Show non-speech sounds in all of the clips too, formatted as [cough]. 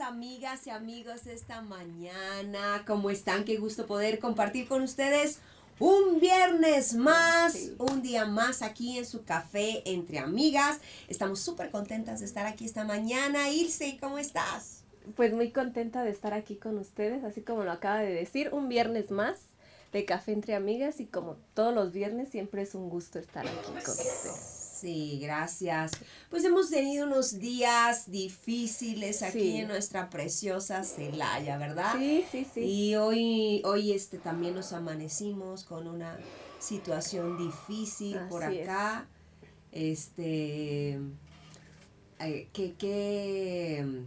Amigas y amigos, esta mañana. ¿Cómo están? Qué gusto poder compartir con ustedes un viernes más, un día más aquí en su café entre amigas. Estamos súper contentas de estar aquí esta mañana. Ilse, ¿cómo estás? Pues muy contenta de estar aquí con ustedes, así como lo acaba de decir, un viernes más de café entre amigas y como todos los viernes siempre es un gusto estar aquí con ustedes. Sí, gracias. Pues hemos tenido unos días difíciles aquí en nuestra preciosa Celaya, ¿verdad? Sí, sí, sí. Y hoy, hoy este también nos amanecimos con una situación difícil por acá. Este eh, que, que,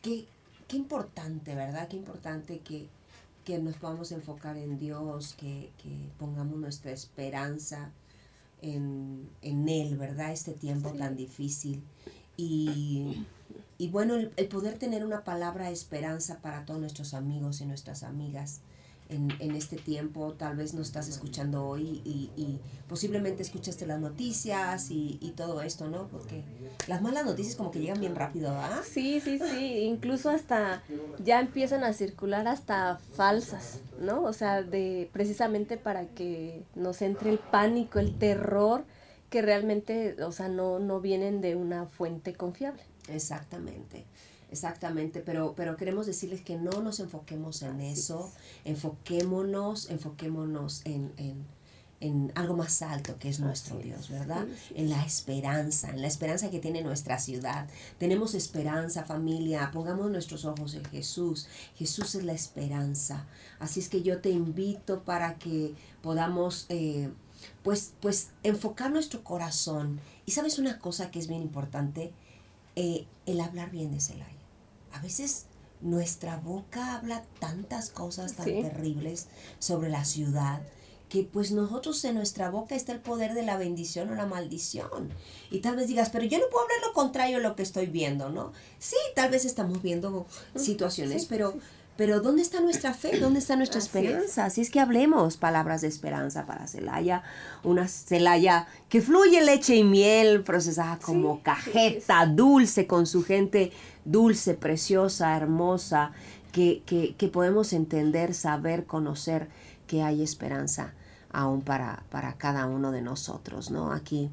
que, qué importante, ¿verdad? Qué importante que, que nos podamos enfocar en Dios, que, que pongamos nuestra esperanza en, en Él, ¿verdad? Este tiempo tan difícil. Y, y bueno, el, el, poder tener una palabra de esperanza para todos nuestros amigos y nuestras amigas en, en este tiempo. Tal vez nos estás escuchando hoy y, y posiblemente escuchaste las noticias y, y, todo esto, ¿no? Porque las malas noticias como que llegan bien rápido, ¿ah? Sí, sí, sí. Incluso hasta ya empiezan a circular hasta falsas, ¿no? O sea, de precisamente para que nos entre el pánico, el terror que realmente, o sea, no, no vienen de una fuente confiable. Exactamente. Exactamente, pero, pero queremos decirles que no nos enfoquemos en Así eso, es. enfoquémonos, enfoquémonos en, en, en, algo más alto que es nuestro Así Dios, ¿verdad? Sí, en la esperanza, en la esperanza que tiene nuestra ciudad. Tenemos esperanza, familia, pongamos nuestros ojos en Jesús. Jesús es la esperanza. Así es que yo te invito para que podamos, eh, pues, pues, enfocar nuestro corazón. Y sabes una cosa que es bien importante, eh, el hablar bien de Celaya a veces nuestra boca habla tantas cosas tan sí. terribles sobre la ciudad que pues nosotros en nuestra boca está el poder de la bendición o la maldición. Y tal vez digas, pero yo no puedo hablar lo contrario a lo que estoy viendo, ¿no? Sí, tal vez estamos viendo situaciones, sí, pero, sí. pero ¿dónde está nuestra fe? ¿Dónde está nuestra Así esperanza? Es. Así es que hablemos palabras de esperanza para Celaya, una Celaya que fluye leche y miel procesada como sí, cajeta, dulce con su gente dulce, preciosa, hermosa, que, que, que, podemos entender, saber, conocer que hay esperanza aún para, para cada uno de nosotros, ¿no? Aquí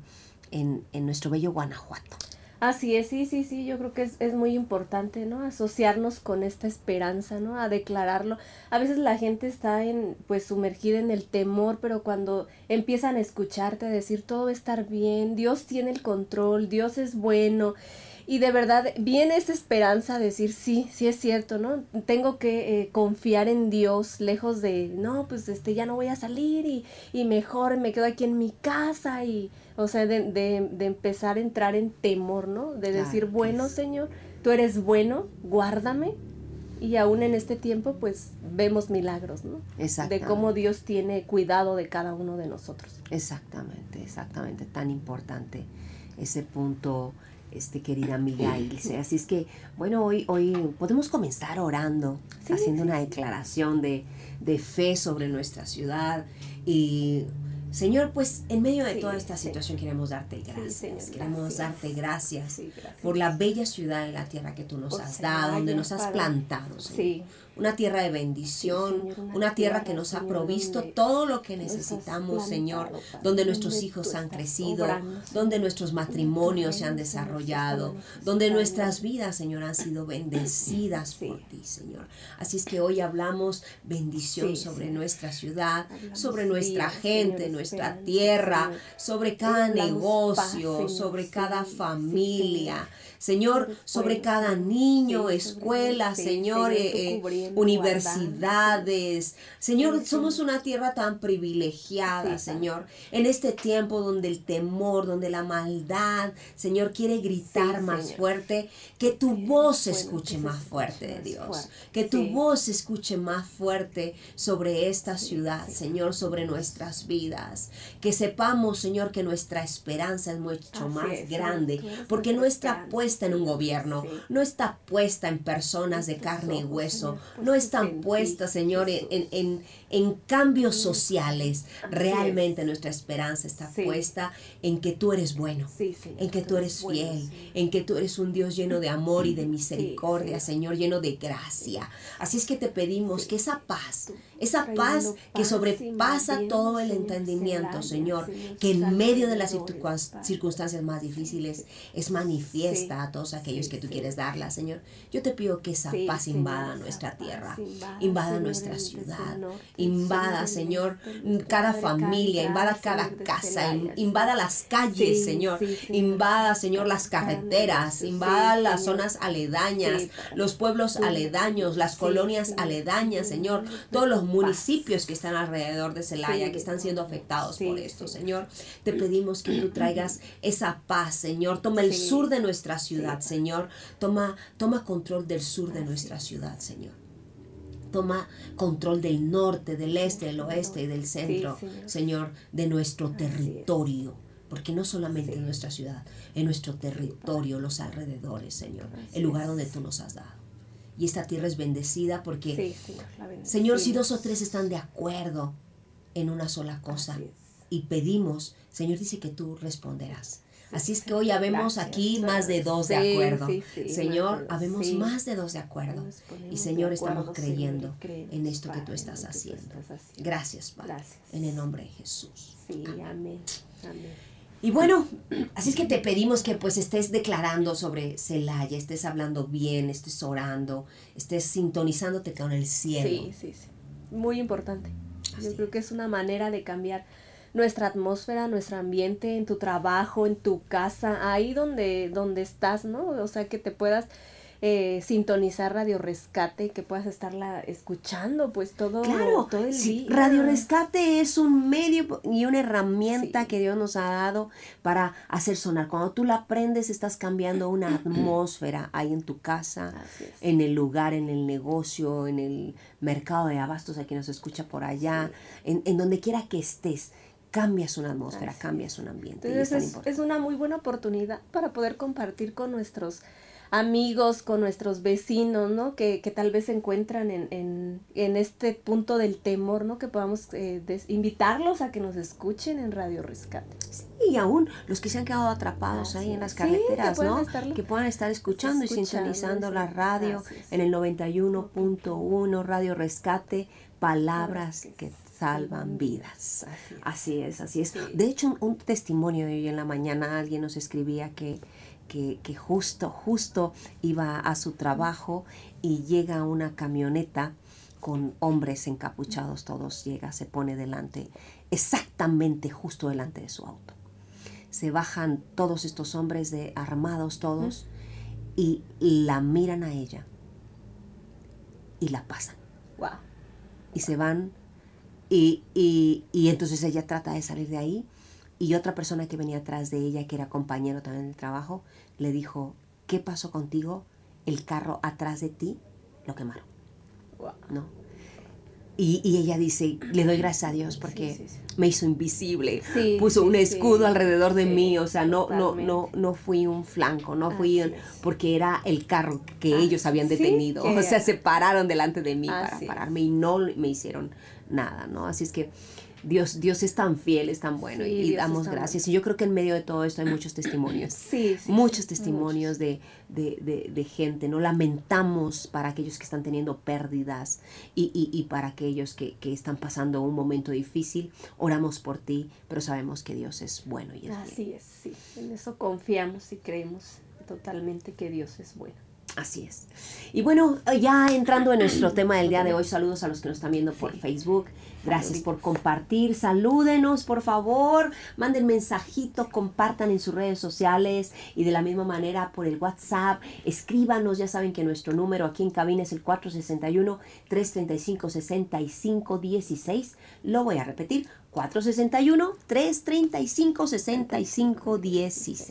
en, en nuestro bello Guanajuato. Así es, sí, sí, sí, yo creo que es, es, muy importante, ¿no? Asociarnos con esta esperanza, ¿no? A declararlo. A veces la gente está en, pues, sumergida en el temor, pero cuando empiezan a escucharte, a decir todo va a estar bien, Dios tiene el control, Dios es bueno, y de verdad viene esa esperanza de decir, sí, sí es cierto, ¿no? Tengo que eh, confiar en Dios, lejos de, no, pues este, ya no voy a salir y, y mejor me quedo aquí en mi casa y, o sea, de, de, de empezar a entrar en temor, ¿no? De decir, claro, bueno, es. Señor, tú eres bueno, guárdame. Y aún en este tiempo, pues vemos milagros, ¿no? De cómo Dios tiene cuidado de cada uno de nosotros. Exactamente, exactamente, tan importante ese punto este, querida amiga Ilse. Así es que, bueno, hoy, hoy podemos comenzar orando, sí, haciendo sí, una declaración de, de, fe sobre nuestra ciudad y Señor, pues en medio de Sí, toda esta situación queremos darte gracias. Señor, queremos gracias. darte gracias por la bella ciudad y la tierra que tú nos Por has dado, donde nos has plantado, Señor. Sí, Una tierra de bendición, una tierra que nos ha provisto todo lo que necesitamos, Señor, donde nuestros hijos han crecido, donde nuestros matrimonios se han desarrollado, donde nuestras vidas, Señor, han sido bendecidas por ti, Señor. Así es que hoy hablamos bendición sobre nuestra ciudad, sobre nuestra gente, nuestra tierra, sobre cada negocio, sobre cada familia. Señor. Sobre cada niño, escuela, sí, Señor, Señor, tú eh, eh, universidades. Señor, somos una tierra tan privilegiada, Señor, en este tiempo donde el temor, donde la maldad, Señor, quiere gritar más fuerte, que tu voz se escuche más fuerte de Dios, que tu voz se escuche más fuerte sobre esta ciudad. Señor, sobre nuestras vidas, que sepamos, Señor, que nuestra esperanza es mucho más grande, porque nuestra esperanza, puesta en un gobierno, no está puesta en personas de carne y hueso, no están en ti, puesta, Señor, en, en, en- cambios sociales. Realmente es. nuestra esperanza está puesta en que tú eres bueno. En que tú eres fiel, en que tú eres un Dios lleno de amor y de misericordia. Señor, lleno de gracia. Así es que te pedimos que esa paz, esa paz que sobrepasa todo el entendimiento, Señor, que en medio de las circunstancias más difíciles es manifiesta a todos aquellos que tú quieres darla, Señor. Yo te pido que esa paz invada nuestra tierra, invada, nuestra ciudad, invada, Señor, desde cada familia, invada cada casa, invada las calles, Señor, invada, Señor, las carreteras, invada las zonas aledañas, los pueblos aledaños, las colonias aledañas, Señor, todos los. Municipios que están alrededor de Celaya, Sí, que están siendo afectados sí, por esto, sí. Señor. Te pedimos que tú traigas esa paz, Señor. Toma el Sí. sur de nuestra ciudad. Señor. Toma, toma control del sur de nuestra es. ciudad, Señor. Toma control del norte, del este, del oeste y del centro, Señor. Señor, de nuestro Así es. territorio. Porque no solamente Sí. en nuestra ciudad, en nuestro territorio, los alrededores, Señor, Así el lugar es. donde tú nos has dado. Y esta tierra es bendecida porque, Sí, Señor, la Señor, si dos o tres están de acuerdo en una sola cosa y pedimos, Señor dice que tú responderás. Sí, Así es que hoy habemos Gracias, aquí más de dos de acuerdo. sí, sí, Señor, habemos más de dos de acuerdo. Y Señor, estamos acuerdo, creyendo creemos, en esto que tú estás tú haciendo. estás haciendo. Gracias, Padre. Gracias. En el nombre de Jesús. Amén. Y bueno, así es que te pedimos que pues estés declarando sobre Celaya, estés hablando bien, estés orando, estés sintonizándote con el cielo. Sí, sí, sí. Muy importante. Así Yo creo que es una manera de cambiar nuestra atmósfera, nuestro ambiente, en tu trabajo, en tu casa, ahí donde, donde estás, ¿no? O sea, que te puedas eh, sintonizar Radio Rescate, que puedas estarla escuchando, pues todo, Claro, todo el sí, día. Radio Rescate es un medio y una herramienta Sí. que Dios nos ha dado para hacer sonar. Cuando tú la aprendes, estás cambiando una [clears throat] atmósfera ahí en tu casa, en el lugar, en el negocio, en el mercado de abastos, a quien nos escucha por allá, en, en donde quiera que estés. Cambias una atmósfera, Así cambias un ambiente. es Entonces es, es una muy buena oportunidad para poder compartir con nuestros amigos, con nuestros vecinos, ¿no? Que, que tal vez se encuentran en, en, en este punto del temor, ¿no? Que podamos eh, des- invitarlos a que nos escuchen en Radio Rescate. Y aún los que se han quedado atrapados ahí en las. Sí, que carreteras, ¿no? estarlo- que puedan estar escuchando, y sintonizando sí. la radio en el 91.1 Radio Rescate, palabras que salvan vidas. Así es. Así es, así es. Sí. De hecho, un, un testimonio de hoy en la mañana alguien nos escribía que, que, que justo, justo iba a su trabajo y llega una camioneta con hombres encapuchados, todos llega, se pone delante, exactamente justo delante de su auto. Se bajan todos estos hombres de armados todos y la miran a ella y la pasan Wow. y se van y, y, y entonces ella trata de salir de ahí y otra persona que venía atrás de ella, que era compañero también de trabajo, le dijo, ¿qué pasó contigo? El carro atrás de ti lo quemaron, Wow. ¿no? Y, y ella dice, le doy gracias a Dios porque Sí, sí, sí. me hizo invisible, puso un escudo alrededor de mí, o sea, no, no, totalmente. no, no fui un flanco, no fui un- porque era el carro que Ah, ellos habían detenido, o sea, se pararon delante de mí para pararme y no me hicieron nada, ¿no? Así es que Dios, Dios es tan fiel, es tan bueno y, damos gracias. Y yo creo que en medio de todo esto hay muchos testimonios. Sí, muchos testimonios De, de, gente, ¿no? Lamentamos para aquellos que están teniendo pérdidas y, y, para aquellos que, que, están pasando un momento difícil. Oramos por ti, pero sabemos que Dios es bueno y es Así es, sí. En eso confiamos y creemos totalmente que Dios es bueno. Así es. Y bueno, ya entrando en nuestro [coughs] tema del día de hoy, saludos a los que nos están viendo por Facebook. Gracias por compartir. Salúdenos, por favor. Manden mensajito, compartan en sus redes sociales y de la misma manera por el WhatsApp. Escríbanos. Ya saben que nuestro número aquí en cabina es el 461-335-6516. Lo voy a repetir. 461-335-6516.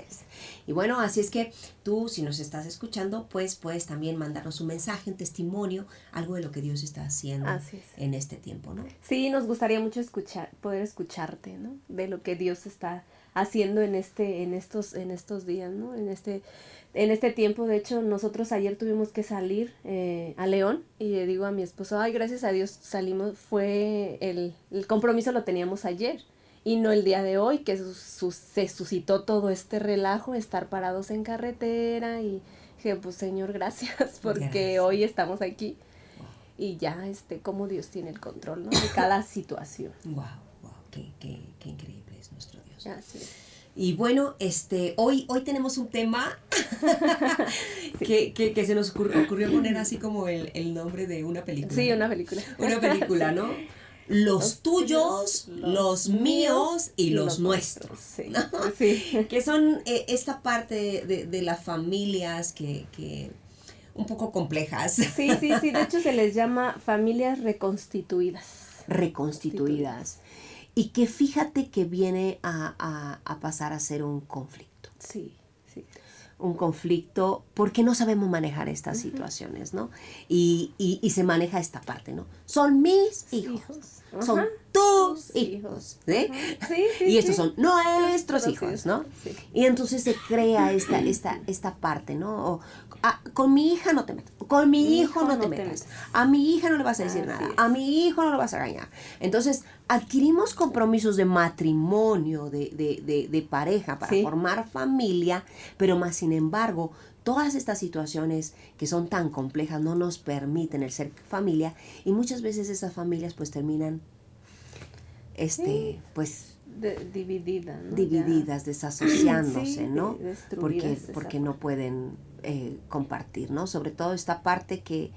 Y bueno, así es que tú, si nos estás escuchando, pues puedes también mandarnos un mensaje, un testimonio, algo de lo que Dios está haciendo en este tiempo, ¿no? Sí, nos gustaría mucho escuchar, poder escucharte, ¿no? De lo que Dios está haciendo en este, en estos, en estos días, ¿no? En este, en este tiempo, de hecho, nosotros ayer tuvimos que salir eh, a León y le digo a mi esposo, ay, gracias a Dios salimos, fue el, el compromiso lo teníamos ayer y no el día de hoy, que se suscitó todo este relajo, estar parados en carretera y dije, pues Señor, [laughs] gracias, porque hoy estamos aquí y ya, este, como Dios tiene el control, ¿no? De cada [coughs] situación. Wow, wow, qué, qué, qué increíble es nuestro Dios. Y bueno, este, hoy, hoy tenemos un tema [laughs] que, que, que, se nos ocurrió, ocurrió poner así como el, el nombre de una película. Sí, una película. Una película, [laughs] ¿no? Los, tuyos, los, míos y, los, nuestros. [laughs] que son eh, esta parte de, las familias que, un poco complejas. Sí, sí, sí. De hecho se les llama familias reconstituidas. Reconstituidas. Y que fíjate que viene a, a pasar a ser un conflicto. Sí un conflicto porque no sabemos manejar estas situaciones, ¿no? Y, y, se maneja esta parte, ¿no? Son mis hijos, son tus hijos, ¿sí? y estos son nuestros hijos, ¿no? Y entonces se crea esta, [clears throat] esta, esta parte, ¿no? Ah, con mi hija no te metas, con mi, hijo, no, te, metas. a mi hija no le vas a decir nada, a mi hijo no lo vas a engañar. Entonces, adquirimos compromisos de matrimonio, de, de, de, pareja, para formar familia, pero más sin embargo, todas estas situaciones que son tan complejas no nos permiten el ser familia y muchas veces esas familias pues terminan, este, pues divididas, divididas, desasociándose, ¿no? Porque, porque no pueden eh, compartir, ¿no? Sobre todo esta parte que,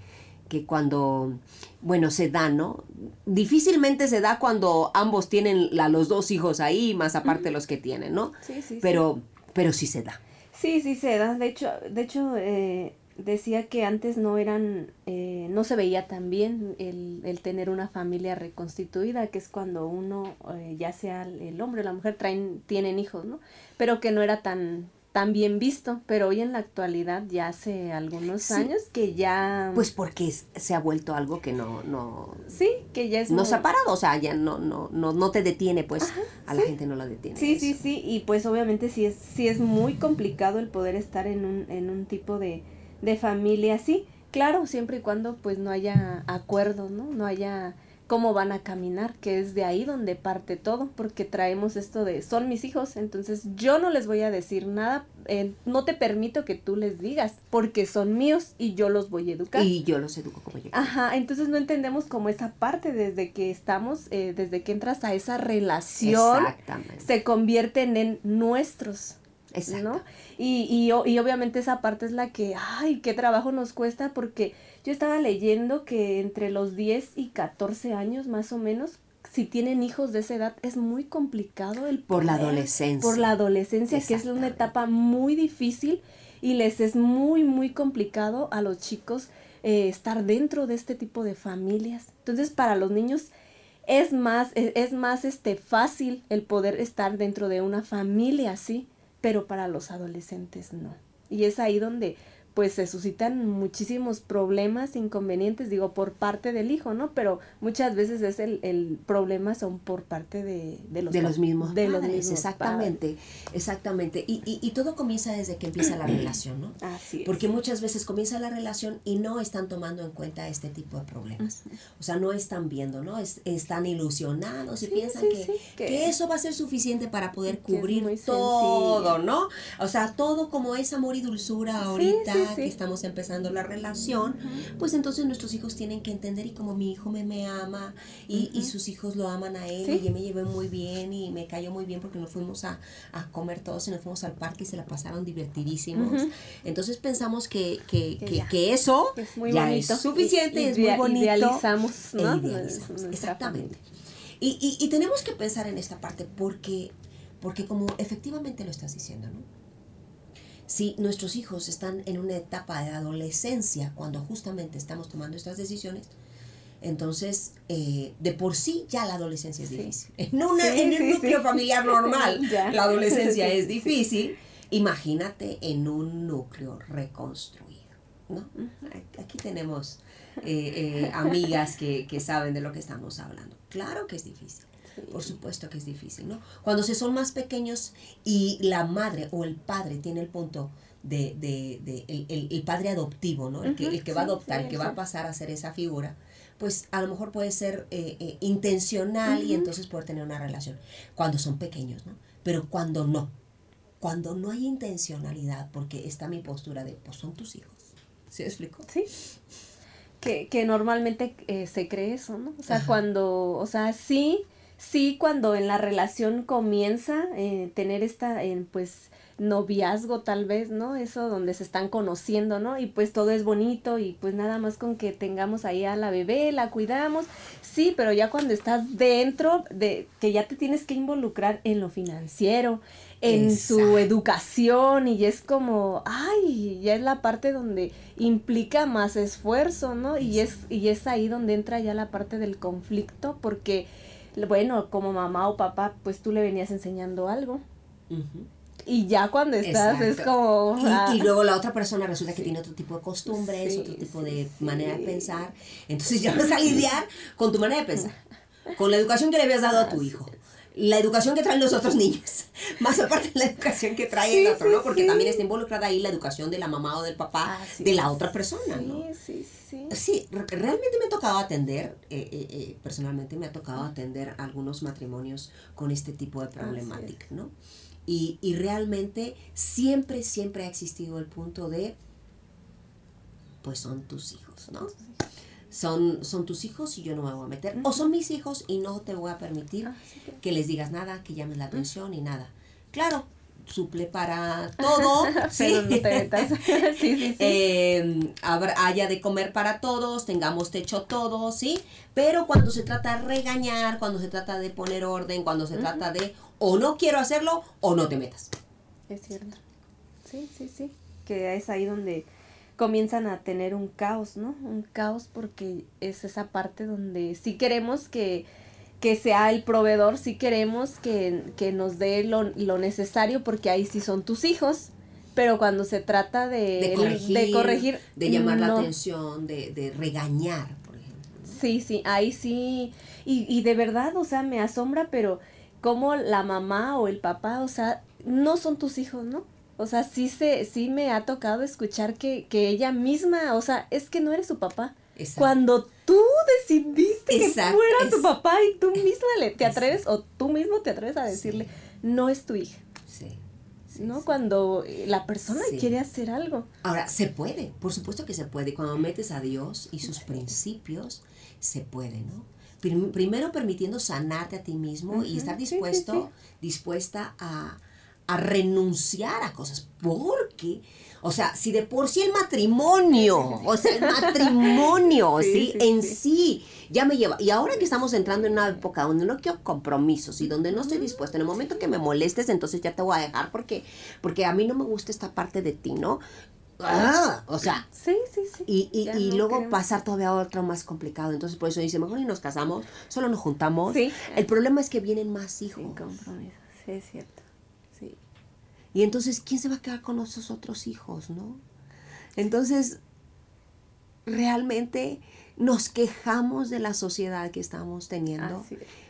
que cuando, bueno, se da, ¿no? Difícilmente se da cuando ambos tienen la, los dos hijos ahí, más aparte los que tienen, ¿no? Sí, sí. Pero, pero sí se da. Sí, sí se da. De hecho, de hecho eh, decía que antes no eran, eh, no se veía tan bien el, el, tener una familia reconstituida, que es cuando uno, ya sea el hombre o la mujer, traen, tienen hijos, ¿no? Pero que no era tan, tan bien visto, pero hoy en la actualidad ya hace algunos años que ya... Pues porque se ha vuelto algo que no... no sí, que ya es... No se ha parado, o sea, ya no, no, no, no te detiene, pues a la gente no la detiene. Sí, sí, sí, y pues obviamente sí es, sí es muy complicado el poder estar en un, en un tipo de, de familia así. Claro, siempre y cuando pues no haya acuerdos, ¿no? No haya cómo van a caminar, que es de ahí donde parte todo, porque traemos esto de son mis hijos, entonces yo no les voy a decir nada, eh, no te permito que tú les digas, porque son míos y yo los voy a educar. Y yo los educo como yo. Ajá, entonces no entendemos como esa parte desde que estamos, eh, desde que entras a esa relación, se convierten en nuestros. Exacto. Y, y, y obviamente esa parte es la que, ay, qué trabajo nos cuesta porque yo estaba leyendo que entre los 10 y 14 años más o menos, si tienen hijos de esa edad, es muy complicado el... por la adolescencia. Por la adolescencia, que es una etapa muy difícil y les es muy, muy complicado a los chicos eh, estar dentro de este tipo de familias. Entonces, para los niños es más, es, es más este, fácil el poder estar dentro de una familia así, pero para los adolescentes no. Y es ahí donde pues se suscitan muchísimos problemas, inconvenientes, digo, por parte del hijo, ¿no? Pero muchas veces es el, el problema son por parte de, de los, de los mismos de padres, los mismos exactamente, exactamente. Y, y, y, todo comienza desde que empieza la [clears throat] relación, ¿no? Así es. Porque muchas veces comienza la relación y no están tomando en cuenta este tipo de problemas. O sea, no están viendo, ¿no? Es, están ilusionados y Sí, piensan sí, que, sí, que, que- eso va a ser suficiente para poder cubrir todo, sencillo. ¿no? O sea, todo como es amor y dulzura ahorita sí, que estamos empezando la relación, pues entonces nuestros hijos tienen que entender y como mi hijo me, me ama y, y sus hijos lo aman a él Sí. y yo me llevé muy bien y me cayó muy bien porque nos fuimos a, a comer todos y nos fuimos al parque y se la pasaron divertidísimos. Entonces pensamos que, que, Que que, eso Es muy ya bonito. es suficiente, I- es muy bonito. Idealizamos, ¿no? E idealizamos, exactamente. Y, y, y tenemos que pensar en esta parte porque, porque como efectivamente lo estás diciendo, ¿no? Si nuestros hijos están en una etapa de adolescencia cuando justamente estamos tomando estas decisiones, entonces eh, de por sí ya la adolescencia es Sí. difícil. [laughs] En, una, Sí, en un núcleo familiar normal, [laughs] la adolescencia es difícil. Imagínate en un núcleo reconstruido, ¿no? Aquí tenemos eh, eh, amigas que, que saben de lo que estamos hablando. Claro que es difícil. Por supuesto que es difícil, ¿no? Cuando se son más pequeños y la madre o el padre tiene el punto de, de, de el, el- el padre adoptivo, ¿no? El que, el que va a adoptar, el que va a pasar a ser esa figura, pues a lo mejor puede ser eh, eh, intencional y Ujú. entonces poder tener una relación. Cuando son pequeños, ¿no? Pero cuando no, cuando no hay intencionalidad, porque está mi postura de, pues son tus hijos. ¿Sí explico? Sí. Que, que normalmente eh, se cree eso, ¿no? O sea, Ajá. cuando, o sea, sí, sí, cuando en la relación comienza eh, tener esta, eh, pues, noviazgo tal vez, ¿no? Eso donde se están conociendo, ¿no? Y pues todo es bonito y pues nada más con que tengamos ahí a la bebé, la cuidamos, sí, pero ya cuando estás dentro de que ya te tienes que involucrar en lo financiero, en su educación y es como, ay, ya es la parte donde implica más esfuerzo, ¿no? Y es, y es ahí donde entra ya la parte del conflicto porque, bueno, como mamá o papá, pues tú le venías enseñando algo. Y ya cuando estás es como... Y, ah, y luego la otra persona resulta que tiene otro tipo de costumbres, Sí, otro tipo sí, de manera de pensar. Entonces ya vas a lidiar con tu manera de pensar, [laughs] con la educación que le habías dado a tu hijo, la educación que traen los otros niños, [laughs] más aparte de la educación que trae el otro, sí, ¿no? Porque sí. también está involucrada ahí la educación de la mamá o del papá Así de la otra persona, ¿no? Sí, sí, sí. Sí, re- realmente me ha tocado atender, eh, eh, eh, personalmente me ha tocado atender algunos matrimonios con este tipo de problemática, ¿no? Y, y realmente siempre, siempre ha existido el punto de, pues son tus hijos, ¿no? Son, son tus hijos y yo no me voy a meter. O son mis hijos y no te voy a permitir Ah, que- que les digas nada, que llames la atención y nada. Claro, suple para [laughs] todo, ¿sí? Pero no te metas. sí, sí, eh, habrá- haya de comer para todos, tengamos techo todos, ¿sí? Pero cuando se trata de regañar, cuando se trata de poner orden, cuando se trata de o no quiero hacerlo o no te metas. Es cierto. Sí, sí, sí. Que es ahí donde comienzan a tener un caos, ¿no? Un caos porque es esa parte donde sí queremos que, que sea el proveedor, sí queremos que, que nos dé lo, lo necesario porque ahí sí son tus hijos, pero cuando se trata de, De corregir, de, corregir, de llamar la atención, de, de regañar, por ejemplo. Sí, sí, ahí sí. Y, y de verdad, o sea, me asombra, pero como la mamá o el papá, o sea, no son tus hijos, ¿no? O sea, sí se, sí me ha tocado escuchar que, que ella misma, o sea, es que no eres su papá. Exacto. Cuando tú decidiste Exacto, que fuera tu papá y tú misma le, te atreves o tú mismo te atreves a decirle, no es tu hija, Sí. sí, ¿no? sí. Cuando eh, la persona quiere hacer algo. Ahora, se puede, por supuesto que se puede. Cuando metes a Dios y sus principios, se puede, ¿no? Prim- primero permitiendo sanarte a ti mismo y estar dispuesto, dispuesta a, a renunciar a cosas. Porque, o sea, si de por sí el matrimonio, o sea, el matrimonio, [laughs] Sí, ¿sí? sí, en sí. sí ya me lleva. Y ahora que estamos entrando en una época donde no quiero compromisos y donde no estoy dispuesta, en el momento que me molestes, entonces ya te voy a dejar porque, porque a mí no me gusta esta parte de ti, ¿no? Ah, o sea, Sí, sí, sí. y, y, y no luego queremos. pasar todavía a otro más complicado. Entonces, por eso dice, mejor ni nos casamos, solo nos juntamos. Sí. El problema es que vienen más hijos. Sin compromiso, sí, es cierto. Y entonces, ¿quién se va a quedar con nuestros otros hijos, no? Entonces, realmente nos quejamos de la sociedad que estamos teniendo,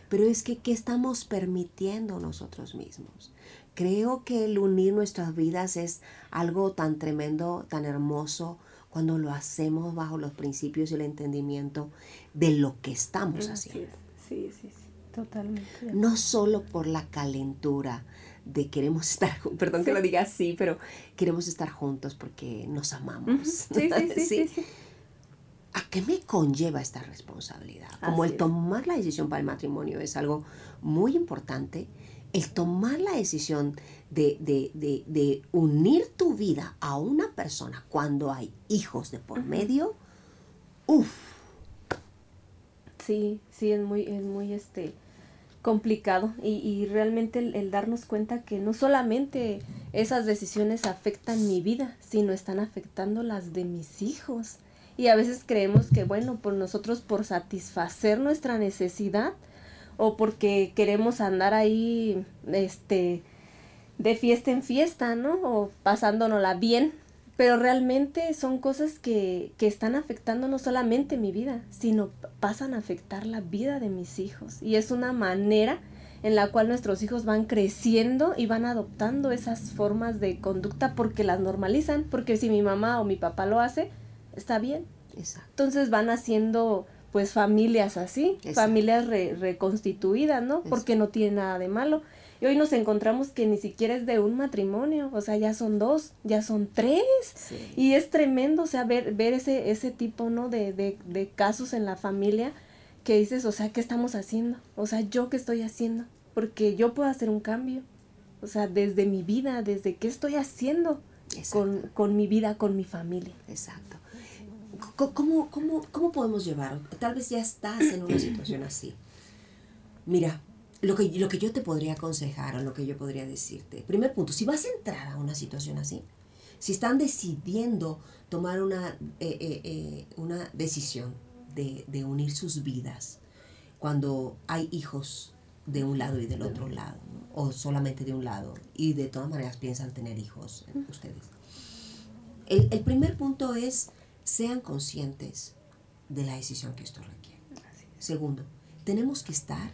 pero es que ¿qué estamos permitiendo nosotros mismos? Creo que el unir nuestras vidas es algo tan tremendo, tan hermoso, cuando lo hacemos bajo los principios y el entendimiento de lo que estamos haciendo. Sí, sí, sí, totalmente. No solo por la calentura de queremos estar, perdón que lo diga así, pero queremos estar juntos porque nos amamos. Sí, [laughs] sí, sí, sí, ¿A qué me conlleva esta responsabilidad? Como el tomar la decisión para el matrimonio es algo muy importante, el tomar la decisión de, unir tu vida a una persona cuando hay hijos de por medio, uff. Sí, sí, es muy, es muy este complicado y, y realmente el, darnos cuenta que no solamente esas decisiones afectan mi vida, sino están afectando las de mis hijos. Y a veces creemos que, bueno, por nosotros, por satisfacer nuestra necesidad o porque queremos andar ahí, este, de fiesta en fiesta, ¿no? O pasándonosla bien. Pero realmente son cosas que, que están afectando no solamente mi vida, sino pasan a afectar la vida de mis hijos. Y es una manera en la cual nuestros hijos van creciendo y van adoptando esas formas de conducta porque las normalizan, porque si mi mamá o mi papá lo hace, está bien. Exacto. Entonces van haciendo pues familias así, familias reconstituidas, ¿no? Porque no tiene nada de malo. Y hoy nos encontramos que ni siquiera es de un matrimonio, o sea, ya son dos, ya son tres. Y es tremendo, o sea, ver, ver ese, ese tipo, ¿no? De, de, de casos en la familia que dices, o sea, ¿qué estamos haciendo? O sea, ¿yo qué estoy haciendo? Porque yo puedo hacer un cambio. O sea, desde mi vida, desde qué estoy haciendo con, con, mi vida, con mi familia. Exacto. ¿Cómo, cómo, ¿Cómo podemos llevar? Tal vez ya estás en una [clears throat] situación así. Mira, lo que, lo que yo te podría aconsejar o lo que yo podría decirte. Primer punto, si vas a entrar a una situación así, si están decidiendo tomar una, eh, eh, eh, una decisión de, de, unir sus vidas, cuando hay hijos de un lado y del otro lado, o solamente de un lado, y de todas maneras piensan tener hijos ustedes. El, el primer punto es, sean conscientes de la decisión que esto requiere. Segundo, tenemos que estar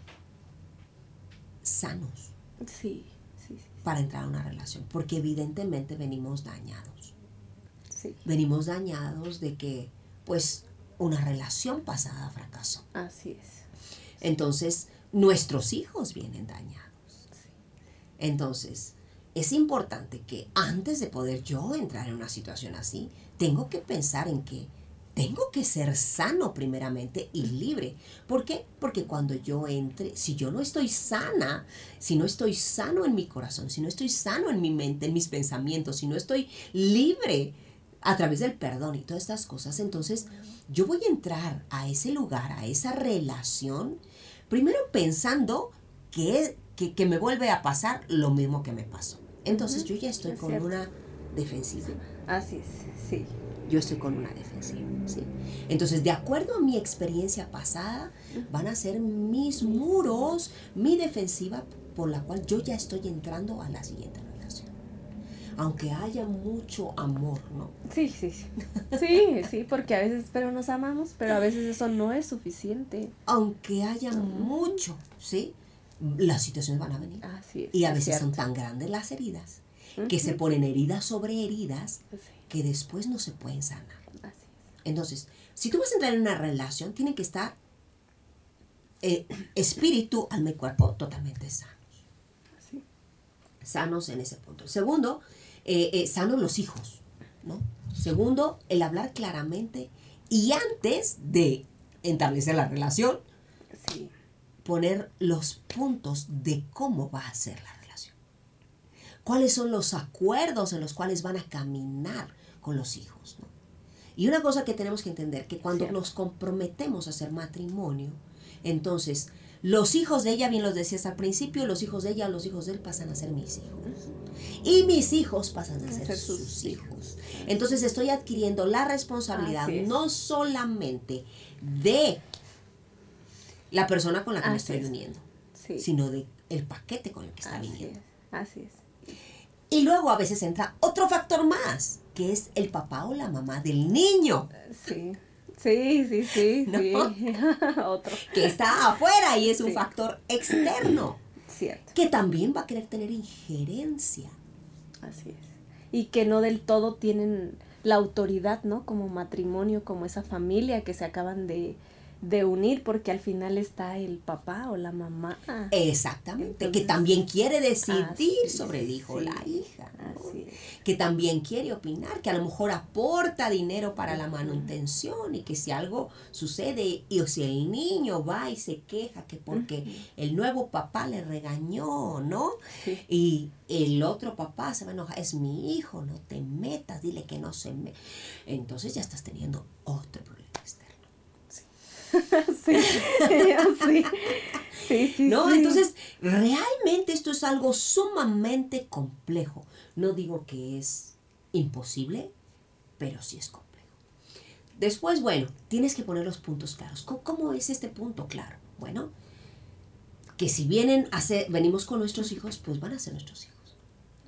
sanos. Sí, sí, Para entrar a una relación, porque evidentemente venimos dañados. Venimos dañados de que, pues, una relación pasada fracasó. Así es. Entonces, nuestros hijos vienen dañados. Entonces, es importante que antes de poder yo entrar en una situación así, tengo que pensar en que tengo que ser sano primeramente y libre. ¿Por qué? Porque cuando yo entre, si yo no estoy sana, si no estoy sano en mi corazón, si no estoy sano en mi mente, en mis pensamientos, si no estoy libre a través del perdón y todas estas cosas, entonces yo voy a entrar a ese lugar, a esa relación, primero pensando que, que, me vuelve a pasar lo mismo que me pasó. Entonces yo ya estoy con una defensiva. Así es, sí yo estoy con una defensiva. ¿sí? Entonces, de acuerdo a mi experiencia pasada, van a ser mis muros, mi defensiva por la cual yo ya estoy entrando a la siguiente relación. Aunque haya mucho amor, ¿no? Sí, sí, sí. Sí, sí, porque a veces pero nos amamos, pero a veces eso no es suficiente. Aunque haya mucho, ¿sí? Las situaciones van a venir. Así es, y a veces son tan grandes las heridas que se ponen heridas sobre heridas que después no se pueden sanar. Entonces, si tú vas a entrar en una relación, tienen que estar eh, espíritu, alma y cuerpo totalmente sanos. Sanos en ese punto. Segundo, eh, eh, sanos los hijos. ¿no? Segundo, el hablar claramente y antes de establecer la relación, poner los puntos de cómo va a ser la relación. ¿Cuáles son los acuerdos en los cuales van a caminar con los hijos. Y una cosa que tenemos que entender, que cuando nos comprometemos a hacer matrimonio, entonces los hijos de ella, bien los decías al principio, los hijos de ella, los hijos de él pasan a ser mis hijos. Y mis hijos pasan a ser, sus hijos. Entonces estoy adquiriendo la responsabilidad no solamente de la persona con la que me estoy uniendo, sino de el paquete con el que está viniendo. Así es. Y luego a veces entra otro factor más, que es el papá o la mamá del niño. Sí. Sí, sí, sí, [laughs] sí. [laughs] Otro. Que está afuera y es un factor externo. Cierto. Que también va a querer tener injerencia. Así es. Y que no del todo tienen la autoridad, ¿no? Como matrimonio, como esa familia que se acaban de, de unir porque al final está el papá o la mamá. Exactamente, que también quiere decidir sobre el hijo o la hija. Que también quiere opinar, que a lo mejor aporta dinero para la manutención y que si algo sucede y o si el niño va y se queja que porque el nuevo papá le regañó, ¿no? Y el otro papá se va a enojar, es mi hijo, no te metas, dile que no se me... Entonces ya estás teniendo otro problema [laughs] sí, sí, sí, ¿No? Entonces, realmente esto es algo sumamente complejo. No digo que es imposible, pero sí es complejo. Después, bueno, tienes que poner los puntos claros. ¿Cómo, es este punto claro? Bueno, que si vienen a ser, venimos con nuestros hijos, pues van a ser nuestros hijos.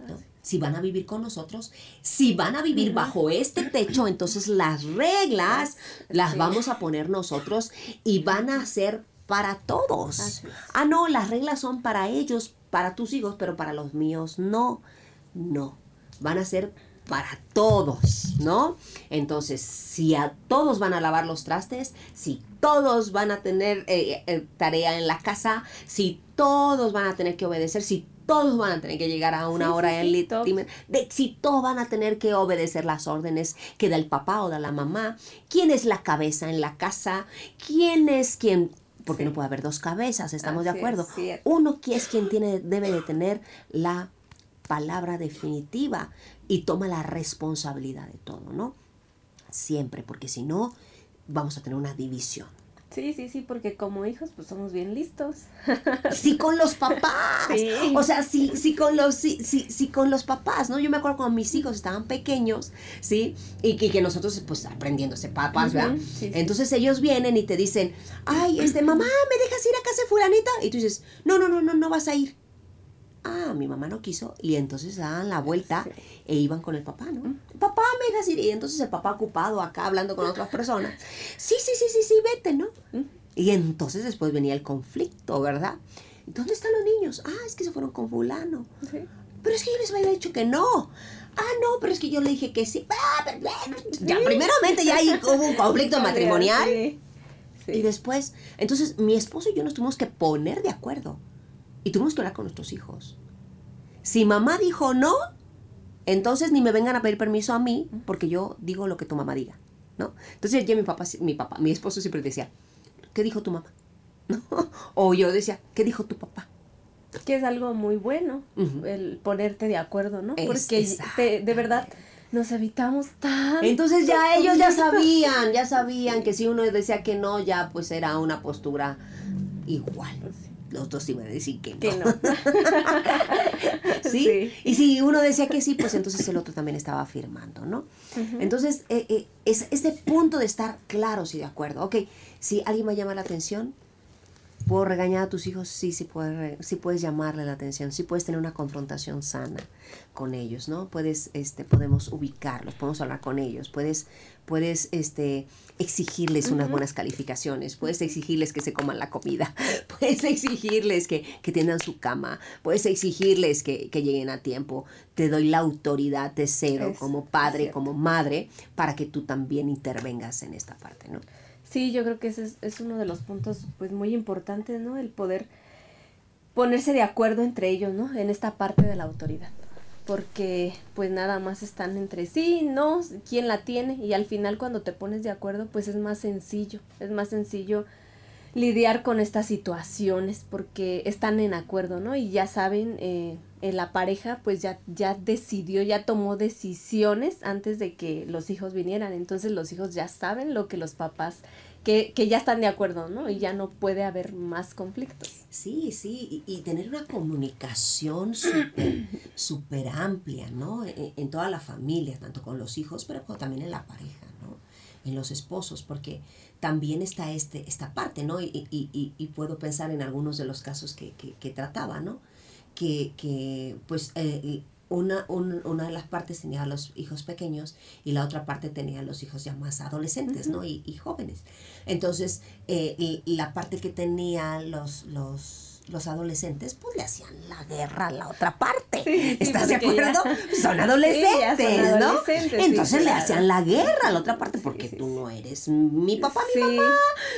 ¿no? Si van a vivir con nosotros, si van a vivir bajo este techo, entonces las reglas las vamos a poner nosotros y van a ser para todos. Ah, no, las reglas son para ellos, para tus hijos, pero para los míos no. No, van a ser para todos, ¿no? Entonces, si a todos van a lavar los trastes, si todos van a tener eh, eh, tarea en la casa, si todos van a tener que obedecer, si todos van a tener que llegar a una hora en sí, de si todos van a tener que obedecer las órdenes que da el papá o da la mamá, quién es la cabeza en la casa, quién es quien porque no puede haber dos cabezas, estamos de acuerdo. Uno que es quien tiene debe de tener la palabra definitiva y toma la responsabilidad de todo, ¿no? Siempre, porque si no vamos a tener una división. Sí, sí, sí, porque como hijos pues somos bien listos. Sí, con los papás. [laughs] O sea, sí, sí con los sí, sí, sí, con los papás, ¿no? Yo me acuerdo cuando mis hijos estaban pequeños, ¿sí? Y, que nosotros pues aprendiéndose papás, ¿verdad? Entonces ellos vienen y te dicen, "Ay, este mamá, ¿me dejas ir a casa de fulanita?" Y tú dices, "No, no, no, no, no vas a ir." Ah, mi mamá no quiso. Y entonces daban la vuelta e iban con el papá, ¿no? Papá, me dejas ir. Y entonces el papá ocupado acá hablando con otras personas. Sí, sí, sí, sí, sí, vete, ¿no? Y entonces después venía el conflicto, ¿verdad? ¿Dónde están los niños? Ah, es que se fueron con fulano. Pero es que yo les había dicho que no. Ah, no, pero es que yo le dije que sí. Ah, ya, primeramente ya hay, hubo un conflicto [laughs] matrimonial. Y después, entonces mi esposo y yo nos tuvimos que poner de acuerdo. Y tuvimos que hablar con nuestros hijos. Si mamá dijo no, entonces ni me vengan a pedir permiso a mí, porque yo digo lo que tu mamá diga, ¿no? Entonces ya mi papá, mi papá, mi esposo siempre decía, ¿qué dijo tu mamá? [laughs] O yo decía, ¿qué dijo tu papá? Que es algo muy bueno, el ponerte de acuerdo, ¿no? Porque de verdad nos evitamos tanto. Entonces ya ellos ya sabían, ya sabían que si uno decía que no, ya pues era una postura igual. Los dos iban a decir que no. [laughs] [laughs] ¿Sí? Y si uno decía que sí, pues entonces el otro también estaba afirmando, ¿no? Entonces, eh, eh, es este punto de estar claros y de acuerdo. Ok, si alguien me llama la atención, ¿Puedo regañar a tus hijos? Sí, sí puedes, sí puedes llamarle la atención, sí puedes tener una confrontación sana con ellos, ¿no? Puedes, este, podemos ubicarlos, podemos hablar con ellos, puedes, puedes, este, exigirles unas buenas calificaciones, puedes exigirles que se coman la comida, [laughs] puedes exigirles que, que tengan su cama, puedes exigirles que, que, lleguen a tiempo. Te doy la autoridad de cero como padre, como madre, para que tú también intervengas en esta parte, ¿no? Sí, yo creo que ese es, uno de los puntos pues muy importantes, ¿no? El poder ponerse de acuerdo entre ellos, ¿no? En esta parte de la autoridad. Porque pues nada más están entre sí, no, quién la tiene y al final cuando te pones de acuerdo pues es más sencillo, es más sencillo lidiar con estas situaciones porque están en acuerdo, ¿no? Y ya saben, eh, en la pareja pues ya, ya decidió, ya tomó decisiones antes de que los hijos vinieran. Entonces los hijos ya saben lo que los papás, que, que ya están de acuerdo, ¿no? Y ya no puede haber más conflictos. Sí, sí, y, tener una comunicación súper [clears throat] amplia, ¿no? En, en, toda la familia, tanto con los hijos, pero también en la pareja, ¿no? En los esposos, porque también está este, esta parte, ¿no? Y, y, y puedo pensar en algunos de los casos que, que, que trataba, ¿no? que, que pues eh, una, un- una de las partes tenía a los hijos pequeños y la otra parte tenía a los hijos ya más adolescentes, ¿no? Y, y jóvenes. Entonces, eh, y- y la parte que tenía los, los, los adolescentes, pues le hacían la guerra a la otra parte. Sí, sí, ¿Estás de ya- acuerdo? [laughs] Son adolescentes, Sí, son ¿no? adolescentes, sí, Entonces le claro. hacían la guerra a la otra parte porque sí, tú sí. no eres mi papá Sí. mamá.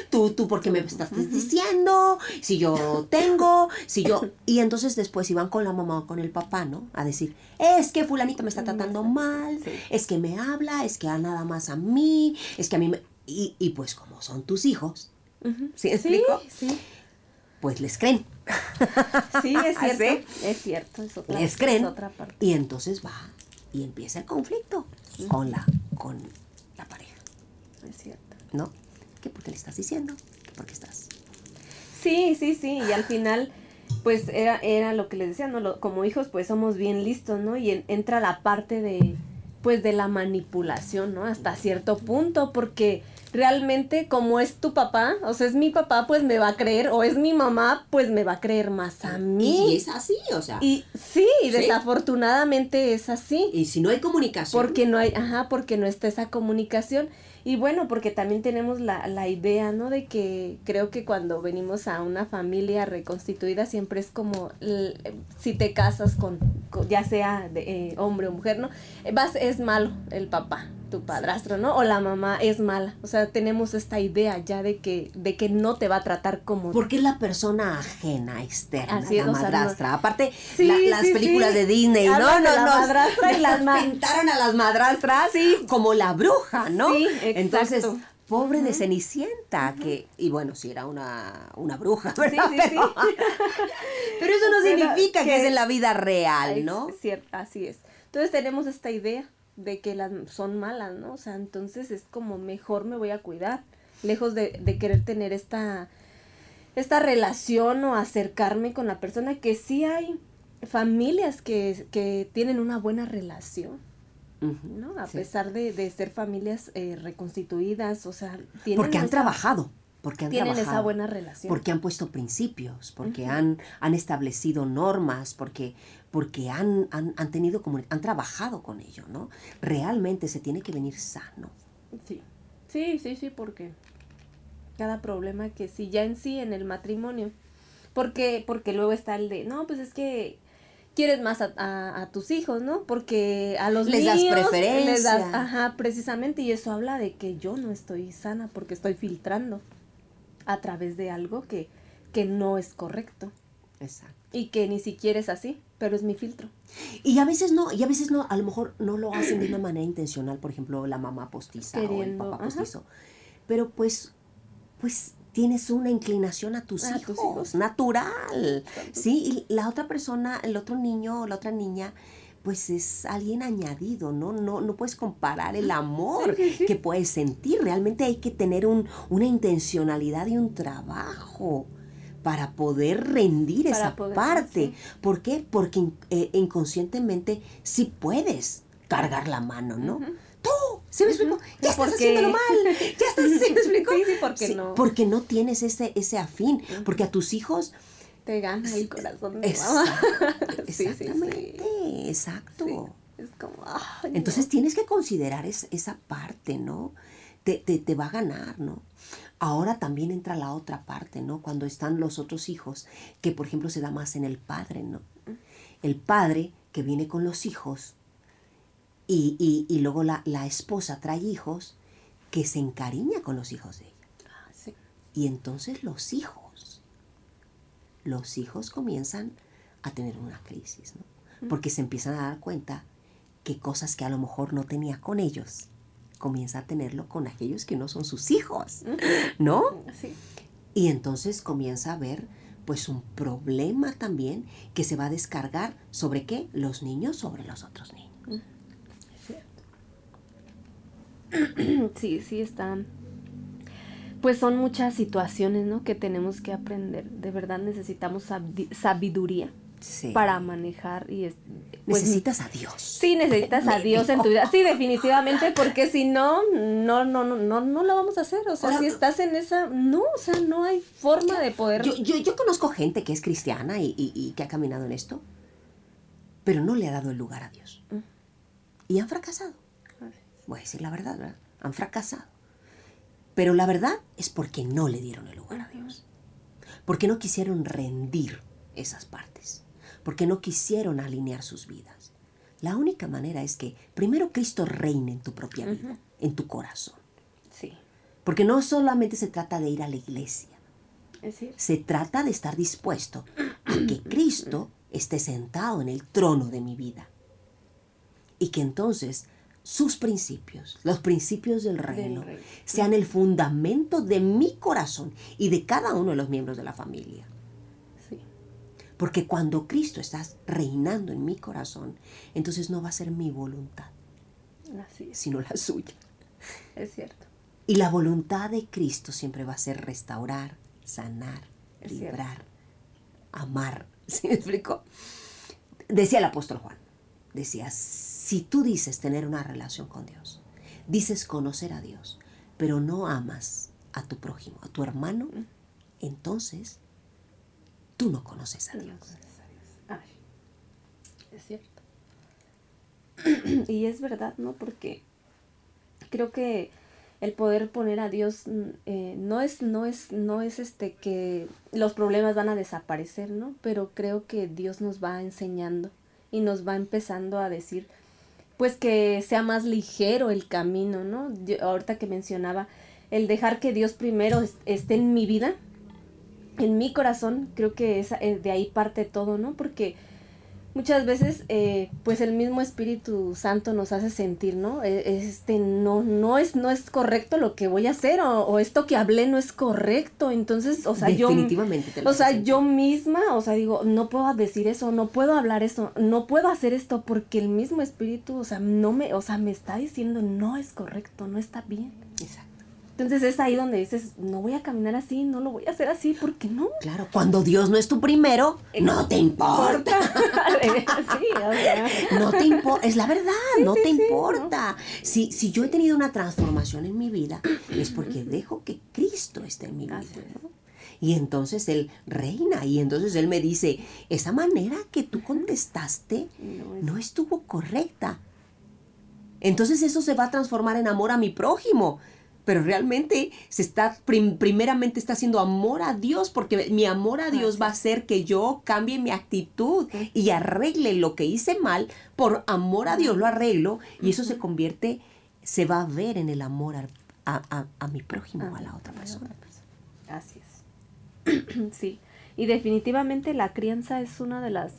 Tú, tú, porque me estás diciendo? Si yo tengo, si yo... [laughs] Y entonces después iban con la mamá o con el papá, ¿no? A decir, es que fulanito me está tratando mal, Sí. es que me habla, es que a nada más a mí, es que a mí me... Y, y pues como son tus hijos, Ujú. ¿sí me explico? Sí, Pues les creen. Sí, es [laughs] ¿Ah, cierto. Es cierto, es otra, les creen. es otra parte. Y entonces va y empieza el conflicto con la, con la pareja, Es cierto. ¿no? ¿Qué por qué le estás diciendo? ¿Qué por qué estás? Sí, sí, sí, y al final, pues era, era lo que les decía, ¿no? Lo- como hijos, pues somos bien listos, ¿no? Y en- entra la parte de, pues de la manipulación, ¿no? Hasta cierto punto, porque realmente como es tu papá, o sea, es mi papá, pues me va a creer, o es mi mamá, pues me va a creer más a mí. Y es así, o sea. Y sí, desafortunadamente es así. Y si no hay comunicación. Porque no hay, ajá, porque no está esa comunicación. Y bueno, porque también tenemos la, la idea, ¿no? De que creo que cuando venimos a una familia reconstituida siempre es como, si te casas con, con- ya sea de, eh, hombre o mujer, ¿no? Vas, es malo el papá, tu padrastro, ¿no? O la mamá es mala. O sea, tenemos esta idea ya de que, de que no te va a tratar como... Porque es la persona ajena, externa, Así es, la o sea, no- madrastra. Aparte, Sí, la- las sí, películas sí. de Disney, ¿no? No, no, madrastra y las pintaron a las madrastras como la bruja, ¿no? Sí, Entonces, exacto. pobre de Cenicienta, que, y bueno, sí era una, una bruja, Sí, ¿verdad? sí, sí. pero, [laughs] pero eso no Pero significa que, que- es en la vida real, ¿no? Es cierto, así es. Entonces tenemos esta idea de que las son malas, ¿no? O sea, entonces es como mejor me voy a cuidar, lejos de, de querer tener esta, esta relación o acercarme con la persona, que sí hay familias que, que tienen una buena relación, ¿no? A sí. pesar de, de ser familias eh, reconstituidas, o sea, tienen Porque han esa- trabajado. Porque han tienen esa buena relación. porque han puesto principios, porque han, han establecido normas, porque, porque han, han, han tenido como, han trabajado con ello, ¿no? Realmente se tiene que venir sano. Sí, sí, sí, sí, porque cada problema que sí, ya en sí, en el matrimonio, porque, porque luego está el de, no, pues es que quieres más a, a- a tus hijos, ¿no? Porque a los Les das preferencia. les das, ajá, precisamente, y eso habla de que yo no estoy sana porque estoy filtrando a través de algo que, que no es correcto Exacto. y que ni siquiera es así, pero es mi filtro. Y a veces no, y a veces no, a lo mejor no lo hacen de una [clears throat] manera intencional, por ejemplo, la mamá postiza o el Queriendo, papá ajá. postizo. Pero pues, pues tienes una inclinación a tus A hijos, tus hijos. natural. Sí, y la otra persona, el otro niño o la otra niña, pues es alguien añadido, ¿no? No, no puedes comparar el amor que puedes sentir. Realmente hay que tener un, una intencionalidad y un trabajo para poder rendir Para esa poder, parte. sí. ¿Por qué? Porque eh, inconscientemente sí puedes cargar la mano, ¿no? Tú, ¿sí me explico? Ya estás Porque- haciéndolo mal, ya estás, ¿sí me [laughs] explico? Sí, sí, porque no. Porque no tienes ese, ese afín, porque a tus hijos... Te gana el corazón de mamá. [laughs] Sí, exactamente, exacto. Es como, no. Entonces tienes que considerar es- esa parte, ¿no? Te, te, te va a ganar, ¿no? Ahora también entra la otra parte, ¿no? Cuando están los otros hijos, que por ejemplo se da más en el padre, ¿no? El padre que viene con los hijos y, y- y luego la, la esposa trae hijos que se encariña con los hijos de ella. Ah, sí. Y entonces los hijos, los hijos comienzan a tener una crisis, ¿no? Porque se empiezan a dar cuenta que cosas que a lo mejor no tenía con ellos, comienza a tenerlo con aquellos que no son sus hijos, ¿no? Sí. Y entonces comienza a haber pues un problema también que se va a descargar sobre qué? Los niños sobre los otros niños. [clears throat] Sí, sí están. Pues son muchas situaciones, ¿no? Que tenemos que aprender. De verdad necesitamos sabi- sabiduría Sí. para manejar y es, pues, Necesitas a Dios. Sí, necesitas a Dios en tu vida. Sí, definitivamente, porque si no, no, no, no, no, no lo vamos a hacer. O sea, Ahora- si estás en esa, no, o sea, no hay forma de poder. Yo, yo, yo conozco gente que es cristiana y, y- y que ha caminado en esto. pero no le ha dado el lugar a Dios. Y han fracasado. Voy a decir la verdad, ¿verdad? Han fracasado. Pero la verdad es porque no le dieron el lugar a Dios. Porque no quisieron rendir esas partes. Porque no quisieron alinear sus vidas. La única manera es que primero Cristo reine en tu propia vida, en tu corazón. Sí. Porque no solamente se trata de ir a la iglesia. Es decir, Se trata de estar dispuesto a que Cristo esté sentado en el trono de mi vida. Y que entonces sus principios, los principios del reino, reino. sean el fundamento de mi corazón y de cada uno de los miembros de la familia. Porque cuando Cristo está reinando en mi corazón, entonces no va a ser mi voluntad, Así es. sino la suya. Es cierto. Y la voluntad de Cristo siempre va a ser restaurar, sanar, Es cierto. librar, amar. [laughs] ¿Sí me explico? Decía el apóstol Juan, decía, si tú dices tener una relación con Dios, dices conocer a Dios, pero no amas a tu prójimo, a tu hermano, entonces tú no conoces a Dios. Ay, es cierto. [clears throat] y es verdad, ¿no? Porque creo que el poder poner a Dios mm, eh, no es, no es, no es este que los problemas van a desaparecer, ¿no? Pero creo que Dios nos va enseñando y nos va empezando a decir, pues que sea más ligero el camino, ¿no? Yo- ahorita que mencionaba el dejar que Dios primero est- esté en mi vida, en mi corazón, creo que esa, eh, de ahí parte todo, ¿no? Porque muchas veces, eh, pues el mismo Espíritu Santo nos hace sentir, ¿no? E- Este, no, no es, no es correcto lo que voy a hacer, o, o esto que hablé no es correcto, entonces, o sea, yo... Definitivamente te lo O sea, yo misma, o sea, digo, no puedo decir eso, no puedo hablar eso, no puedo hacer esto porque el mismo espíritu, o sea, no me, o sea, me está diciendo no es correcto, no está bien. Exacto. Entonces es ahí donde dices, no voy a caminar así, no lo voy a hacer así, porque no. Claro, cuando Dios no es tu primero, no te importa. [laughs] sí, o sea, No te importa, es la verdad, no sí, te sí, importa. Si, si yo he tenido una transformación en mi vida, es porque dejo que Cristo esté en mi vida. ¿no? Y entonces Él reina y entonces Él me dice, esa manera que tú contestaste No es- no estuvo correcta. Entonces eso se va a transformar en amor a mi prójimo. Pero realmente se está, prim- primeramente está haciendo amor a Dios, porque mi amor a Dios Así va a hacer que yo cambie mi actitud y arregle lo que hice mal. Por amor a Dios lo arreglo y eso se convierte, se va a ver en el amor a, a- a mi prójimo, a la otra persona. Así es. [clears throat] sí. Y definitivamente la crianza es una de las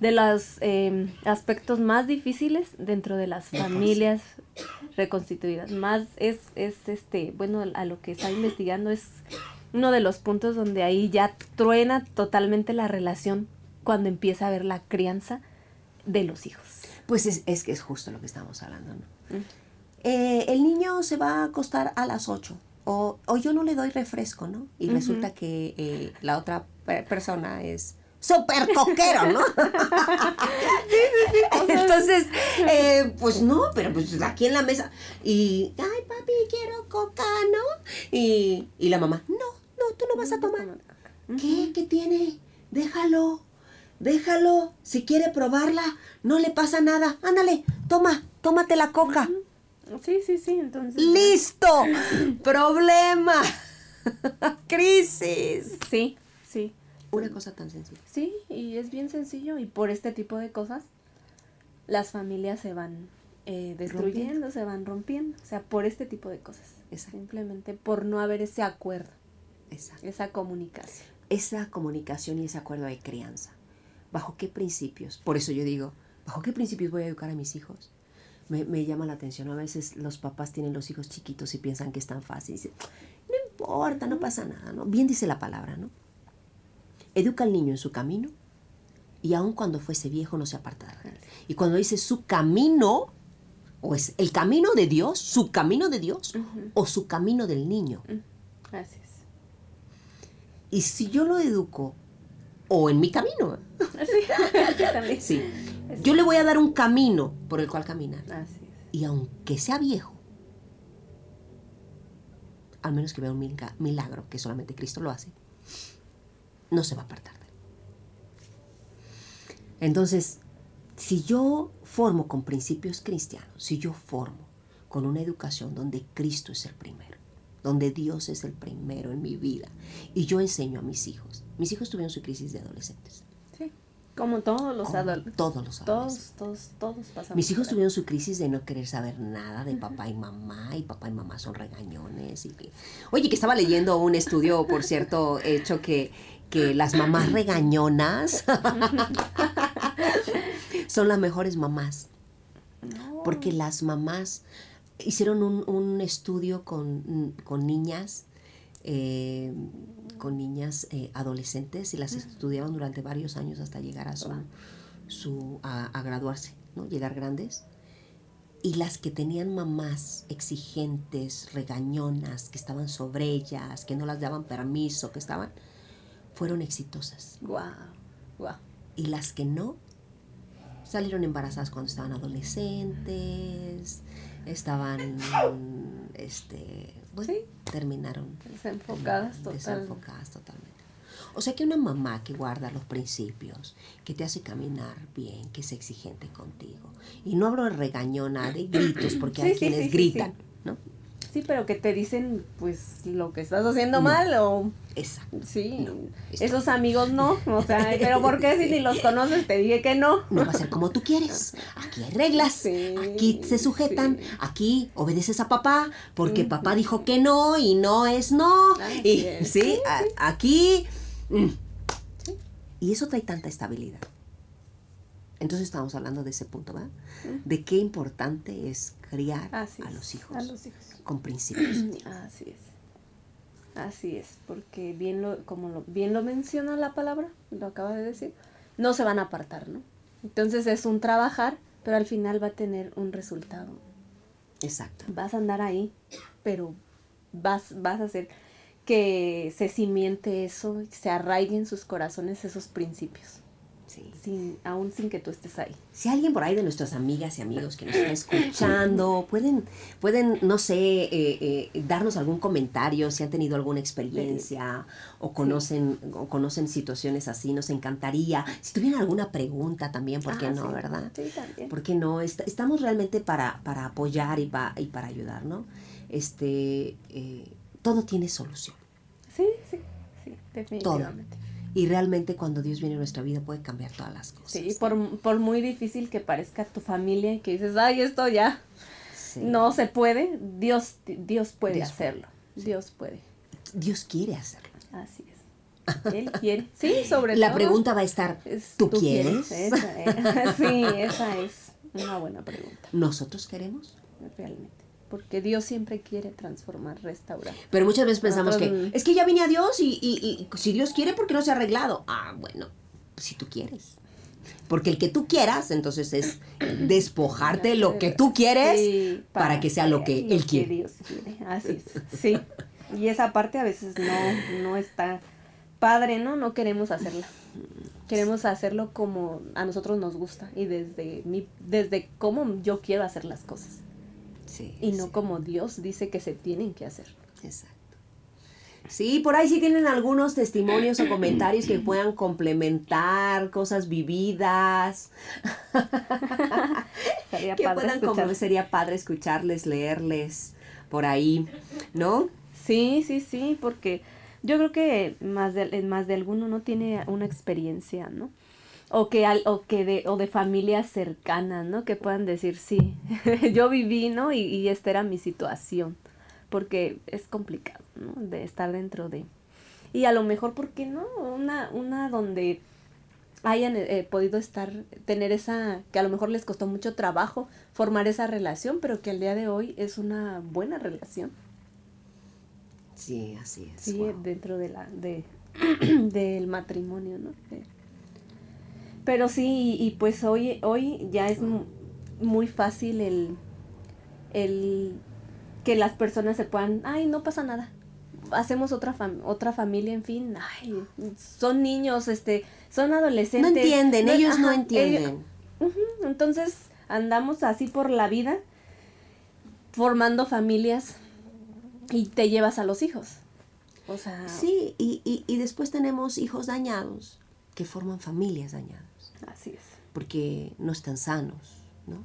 de los eh, aspectos más difíciles dentro de las familias reconstituidas. Más es, es este, bueno, a lo que está investigando es uno de los puntos donde ahí ya truena totalmente la relación cuando empieza a ver la crianza de los hijos. Pues es, es que es justo lo que estamos hablando, ¿no? Eh, el niño se va a acostar a las 8 o, o yo no le doy refresco, ¿no? Y resulta que eh, la otra pe- persona es súper coquero, ¿no? [laughs] [laughs] Entonces, eh, pues no, pero pues aquí en la mesa y, ay papi, quiero coca, ¿no? Y, y la mamá, no, no, tú no vas a tomar. ¿Qué? ¿Qué tiene? Déjalo, déjalo. Si quiere probarla, no le pasa nada. Ándale, toma, tómate la coca. Sí, sí, sí, entonces. ¡Listo! [clears throat] ¡Problema! [laughs] ¡Crisis! Sí, sí. Una cosa tan sencilla. Sí, y es bien sencillo y por este tipo de cosas las familias se van eh, destruyendo, Rompiendo. se van rompiendo, o sea, por este tipo de cosas. Exacto. Simplemente por no haber ese acuerdo, Exacto. esa comunicación. Esa comunicación y ese acuerdo de crianza. ¿Bajo qué principios? Por eso yo digo, ¿bajo qué principios voy a educar a mis hijos? Me, me llama la atención. A veces los papás tienen los hijos chiquitos y piensan que es tan fácil. Dicen, no importa, no pasa nada, ¿no? Bien dice la palabra, ¿no? Educa al niño en su camino y aun cuando fuese viejo no se aparta de él. Y cuando dice su camino, o es el camino de Dios, su camino de Dios, o su camino del niño. Así es. Y si yo lo educo, o en mi camino, [laughs] Sí, también. sí, yo le voy a dar un camino por el cual caminar. Así es. Y aunque sea viejo, al menos que vea un milagro, que solamente Cristo lo hace, no se va a apartar de él. Entonces, si yo formo con principios cristianos, si yo formo con una educación donde Cristo es el primero, donde Dios es el primero en mi vida, y yo enseño a mis hijos, mis hijos tuvieron su crisis de adolescentes. Sí, como todos los adolescentes. Todos los adolescentes. Todos, todos, todos pasamos. Mis hijos tuvieron su crisis de no querer saber nada de papá y mamá, y papá y mamá son regañones. Y Oye, que estaba leyendo un estudio, por cierto, hecho que, que las mamás regañonas [laughs] son las mejores mamás. Porque las mamás hicieron un, estudio con, niñas, eh, con niñas eh, adolescentes y las estudiaron durante varios años hasta llegar a su, su a, graduarse, ¿no? Llegar grandes. Y las que tenían mamás exigentes, regañonas, que estaban sobre ellas, que no las daban permiso, que estaban, fueron exitosas. Wow, Y las que no, salieron embarazadas cuando estaban adolescentes, estaban, este, bueno, terminaron desenfocadas, desenfocadas totalmente. O sea que una mamá que guarda los principios, que te hace caminar bien, que es exigente contigo. Y no hablo de regañona, de gritos, porque hay quienes gritan, ¿no? Sí, pero que te dicen, pues, lo que estás haciendo mal o... Exacto. Sí, esos amigos no, o sea, pero ¿por qué si ni los conoces? Te dije que no. No va a ser como tú quieres. Aquí hay reglas, aquí se sujetan, aquí obedeces a papá, porque papá dijo que no y no es no. y sí, aquí... Mm. Y eso trae tanta estabilidad. Entonces estamos hablando de ese punto, ¿verdad? De qué importante es criar a los hijos. A los hijos con principios. [clears throat] Así es. Así es, porque bien lo, como lo, bien lo menciona la palabra, lo acaba de decir, no se van a apartar, ¿no? Entonces es un trabajar, pero al final va a tener un resultado. Exacto. Vas a andar ahí, pero vas, vas a hacer que se cimiente eso, se arraiguen en sus corazones esos principios. Sin, aún sin que tú estés ahí. Si alguien por ahí de nuestras amigas y amigos que nos está [coughs] escuchando, pueden, pueden no sé, eh, eh, darnos algún comentario, si han tenido alguna experiencia o conocen, o conocen situaciones así, nos encantaría. Si tuvieran alguna pregunta también, ¿por qué ah, no, verdad? Sí, también. ¿Por qué no? estamos realmente para, para apoyar y, y para ayudar, ¿no? Este, eh, todo tiene solución. Sí, sí, sí, definitivamente. Y realmente cuando Dios viene a nuestra vida puede cambiar todas las cosas. Sí, por, por muy difícil que parezca tu familia y que dices, ay, esto ya no se puede, Dios, Dios puede hacerlo. Dios puede. Dios quiere hacerlo. Así es. Él quiere. Sí, sobre La pregunta va a estar, ¿tú, quieres? Esa [laughs] sí, esa es una buena pregunta. ¿Nosotros queremos? Realmente porque Dios siempre quiere transformar, restaurar. Pero muchas veces pensamos que es que ya vine a Dios y, y, si Dios quiere, ¿por qué no se ha arreglado? Ah, bueno, si tú quieres. Porque el que tú quieras, entonces es [coughs] despojarte lo que tú quieres para, que sea lo que Él quiere. Dios quiere. Así es. Sí. Y esa parte a veces no, no está padre, ¿no? No queremos hacerla. Queremos hacerlo como a nosotros nos gusta y desde mi, desde cómo yo quiero hacer las cosas y no como Dios dice que se tienen que hacer. Exacto. Sí, por ahí sí tienen algunos testimonios o comentarios que puedan complementar cosas vividas. [laughs] sería, padre sería padre escucharles, leerles por ahí, ¿no? Sí, sí, sí, porque yo creo que más de, más de alguno no tiene una experiencia, ¿no? O que, al, o que de, o de familias cercanas, ¿no? Que puedan decir, sí, [laughs] yo viví, ¿no? Y, y, esta era mi situación, porque es complicado, ¿no? De estar dentro de... Y a lo mejor, ¿por qué no? Una, una donde hayan eh, podido estar, tener esa, que a lo mejor les costó mucho trabajo formar esa relación, pero que al día de hoy es una buena relación. Sí, así es. Sí, dentro de la, de, [clears throat] del matrimonio, ¿no? Pero sí, y, pues hoy, hoy ya es muy fácil el, el que las personas se puedan, ay, no pasa nada. Hacemos otra otra familia, en fin, ay, son niños, este, son adolescentes. No entienden, ellos no entienden. entonces andamos así por la vida formando familias y te llevas a los hijos. O sea, sí, y, y, y después tenemos hijos dañados que forman familias dañadas. Así es. Porque no están sanos, ¿no?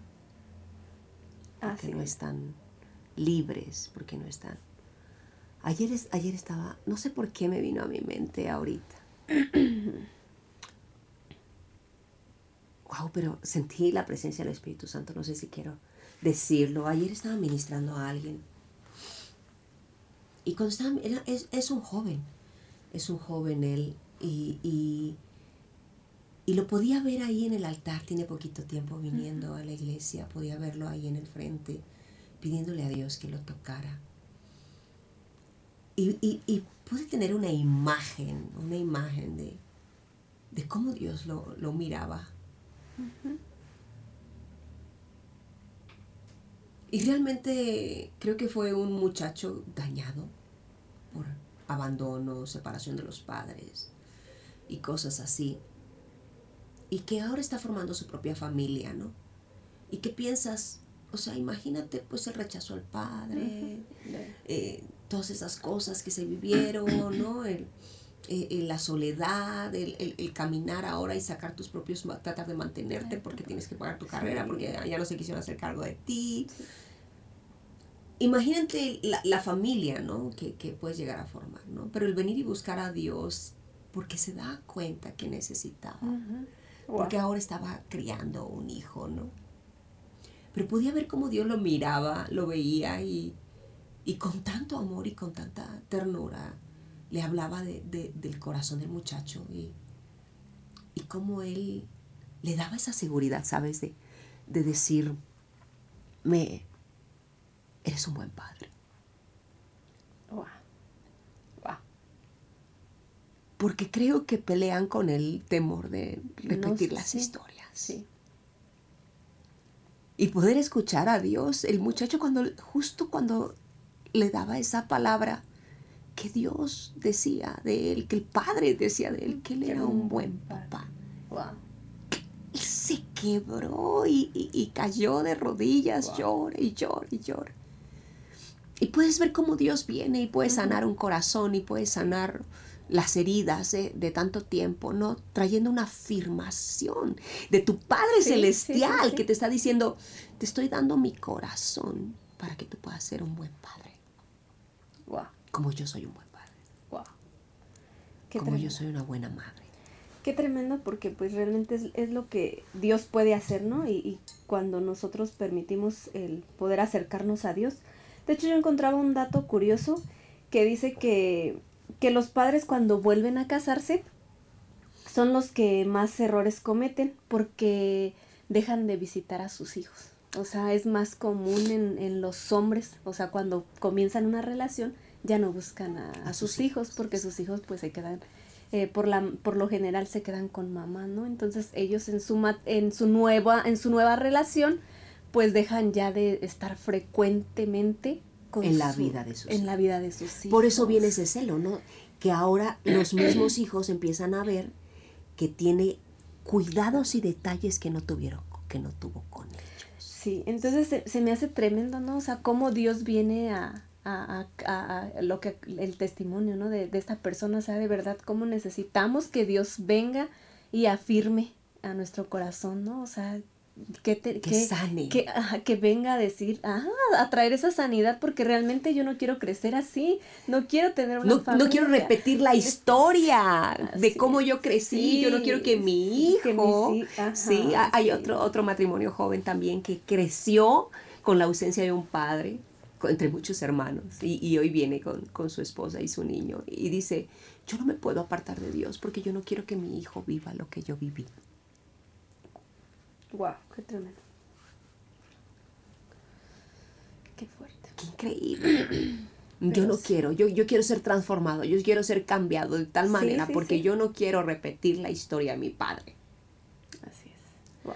Porque Así no es. están libres, porque no están. Ayer, es- ayer estaba, no sé por qué me vino a mi mente ahorita. [clears throat] wow, pero sentí la presencia del Espíritu Santo, no sé si quiero decirlo. Ayer estaba ministrando a alguien. Y cuando estaba, era- es, es un joven, es un joven él, y, y, y lo podía ver ahí en el altar, tiene poquito tiempo viniendo a la iglesia, podía verlo ahí en el frente, pidiéndole a Dios que lo tocara. Y, y, y pude tener una imagen, una imagen de, de cómo Dios lo, lo miraba. Y realmente creo que fue un muchacho dañado por abandono, separación de los padres y cosas así. Y que ahora está formando su propia familia, ¿no? Y que piensas, o sea, imagínate pues el rechazo al padre, eh, todas esas cosas que se vivieron, [clears throat] ¿no? El, eh, eh, la soledad, el, el- el caminar ahora y sacar tus propios, tratar de mantenerte porque tienes que pagar tu carrera, porque ya no se quisieron hacer cargo de ti. Imagínate la, la familia, ¿no? Que, que puedes llegar a formar, ¿no? Pero el venir y buscar a Dios porque se da cuenta que necesitaba Ujú. Wow. porque ahora estaba criando un hijo, ¿no? Pero podía ver cómo Dios lo miraba, lo veía y, y con tanto amor y con tanta ternura le hablaba de- de- del corazón del muchacho y, y cómo él le daba esa seguridad, ¿sabes? De, de decir, me, eres un buen padre. Wow. Wow. Porque creo que pelean con el temor de repetir No, las sí, historias. Sí. y poder escuchar a Dios. El muchacho cuando, justo cuando le daba esa palabra, que Dios decía de él, que el Padre decía de él, que él era un buen papá. Wow. Y se quebró y, y- y cayó de rodillas, Wow. llora y llora y llora. Y puedes ver cómo Dios viene y puede sanar un corazón y puede sanar las heridas de, de tanto tiempo, ¿no? Trayendo una afirmación de tu Padre sí, Celestial sí, sí. que te está diciendo, te estoy dando mi corazón para que tú puedas ser un buen padre, Wow. como yo soy un buen padre, Wow. Qué como tremendo. yo soy una buena madre. Qué tremendo porque pues realmente es, es lo que Dios puede hacer, ¿no? Y, y cuando nosotros permitimos el poder acercarnos a Dios. De hecho yo encontraba un dato curioso que dice que, que los padres cuando vuelven a casarse son los que más errores cometen porque dejan de visitar a sus hijos. O sea, es más común en, en los hombres, o sea, cuando comienzan una relación ya no buscan a, sus hijos porque sus hijos pues se quedan eh, por la por lo general se quedan con mamá, ¿no? Entonces ellos en su ma- en su nueva en su nueva relación pues dejan ya de estar frecuentemente con En la vida de sus en la vida de sus hijos. Por eso viene ese celo, ¿no? Que ahora los mismos [clears throat] hijos empiezan a ver que tiene cuidados y detalles que no tuvieron, que no tuvo con ellos. Sí, entonces se, se me hace tremendo, ¿no? O sea, cómo Dios viene a, a, a- a- a lo que el testimonio, ¿no? De, de esta persona, o sea, de verdad, cómo necesitamos que Dios venga y afirme a nuestro corazón, ¿no? O sea, que, te- Que sane. Que, que venga a decir, ah, a traer esa sanidad, porque realmente yo no quiero crecer así, no quiero tener una No, familia. no quiero repetir la historia de cómo yo crecí. Sí, yo no quiero que mi que hijo. ajá, sí, ha- hay sí. otro, otro matrimonio joven también que creció con la ausencia de un padre, con- entre muchos hermanos, y, y hoy viene con, con su esposa y su niño. Y dice: Yo no me puedo apartar de Dios porque yo no quiero que mi hijo viva lo que yo viví. Wow, qué tremendo. Qué fuerte. Qué increíble. [clears throat] Yo no sí. quiero, yo, yo quiero ser transformado, yo quiero ser cambiado de tal manera sí, porque yo no quiero repetir la historia de mi padre. Así es. Wow.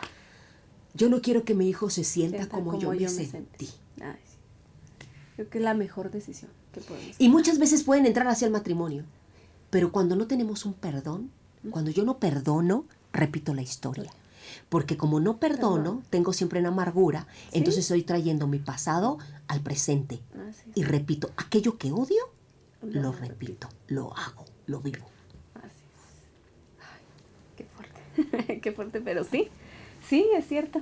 Yo no quiero que mi hijo se sienta, Sienta como, yo, me sentí. Ay, sí. Creo que es la mejor decisión que podemos Y muchas veces pueden entrar hacia el matrimonio, pero cuando no tenemos un perdón, cuando yo no perdono, repito la historia. Porque como no perdono, Perdón. tengo siempre una amargura, Sí. entonces estoy trayendo mi pasado al presente. Es. Y repito, aquello que odio, Lo lo repito. lo hago, lo vivo. Así es. Ay. Qué fuerte, [laughs] pero sí, sí, es cierto.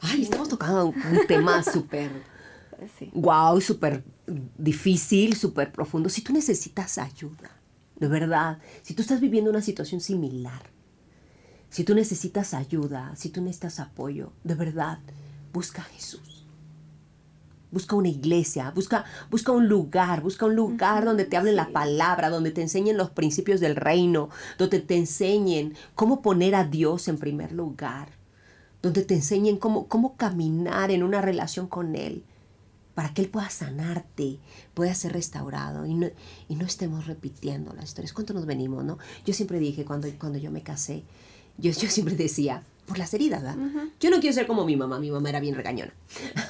Ay, estamos tocando un tema súper, [laughs] sí. wow, súper difícil, súper profundo. Si tú necesitas ayuda, de verdad, si tú estás viviendo una situación similar, si tú necesitas ayuda, si tú necesitas apoyo, de verdad, busca a Jesús busca una iglesia, busca, busca un lugar, busca un lugar donde te hablen la palabra, donde te enseñen los principios del reino, donde te enseñen cómo poner a Dios en primer lugar, donde te enseñen cómo, cómo caminar en una relación con Él, para que Él pueda sanarte, pueda ser restaurado y no, y no estemos repitiendo las historias. ¿Cuánto nos venimos, no? Yo siempre dije, cuando, cuando yo me casé, yo, yo siempre decía, por las heridas, ¿verdad? Yo no quiero ser como mi mamá, mi mamá era bien regañona.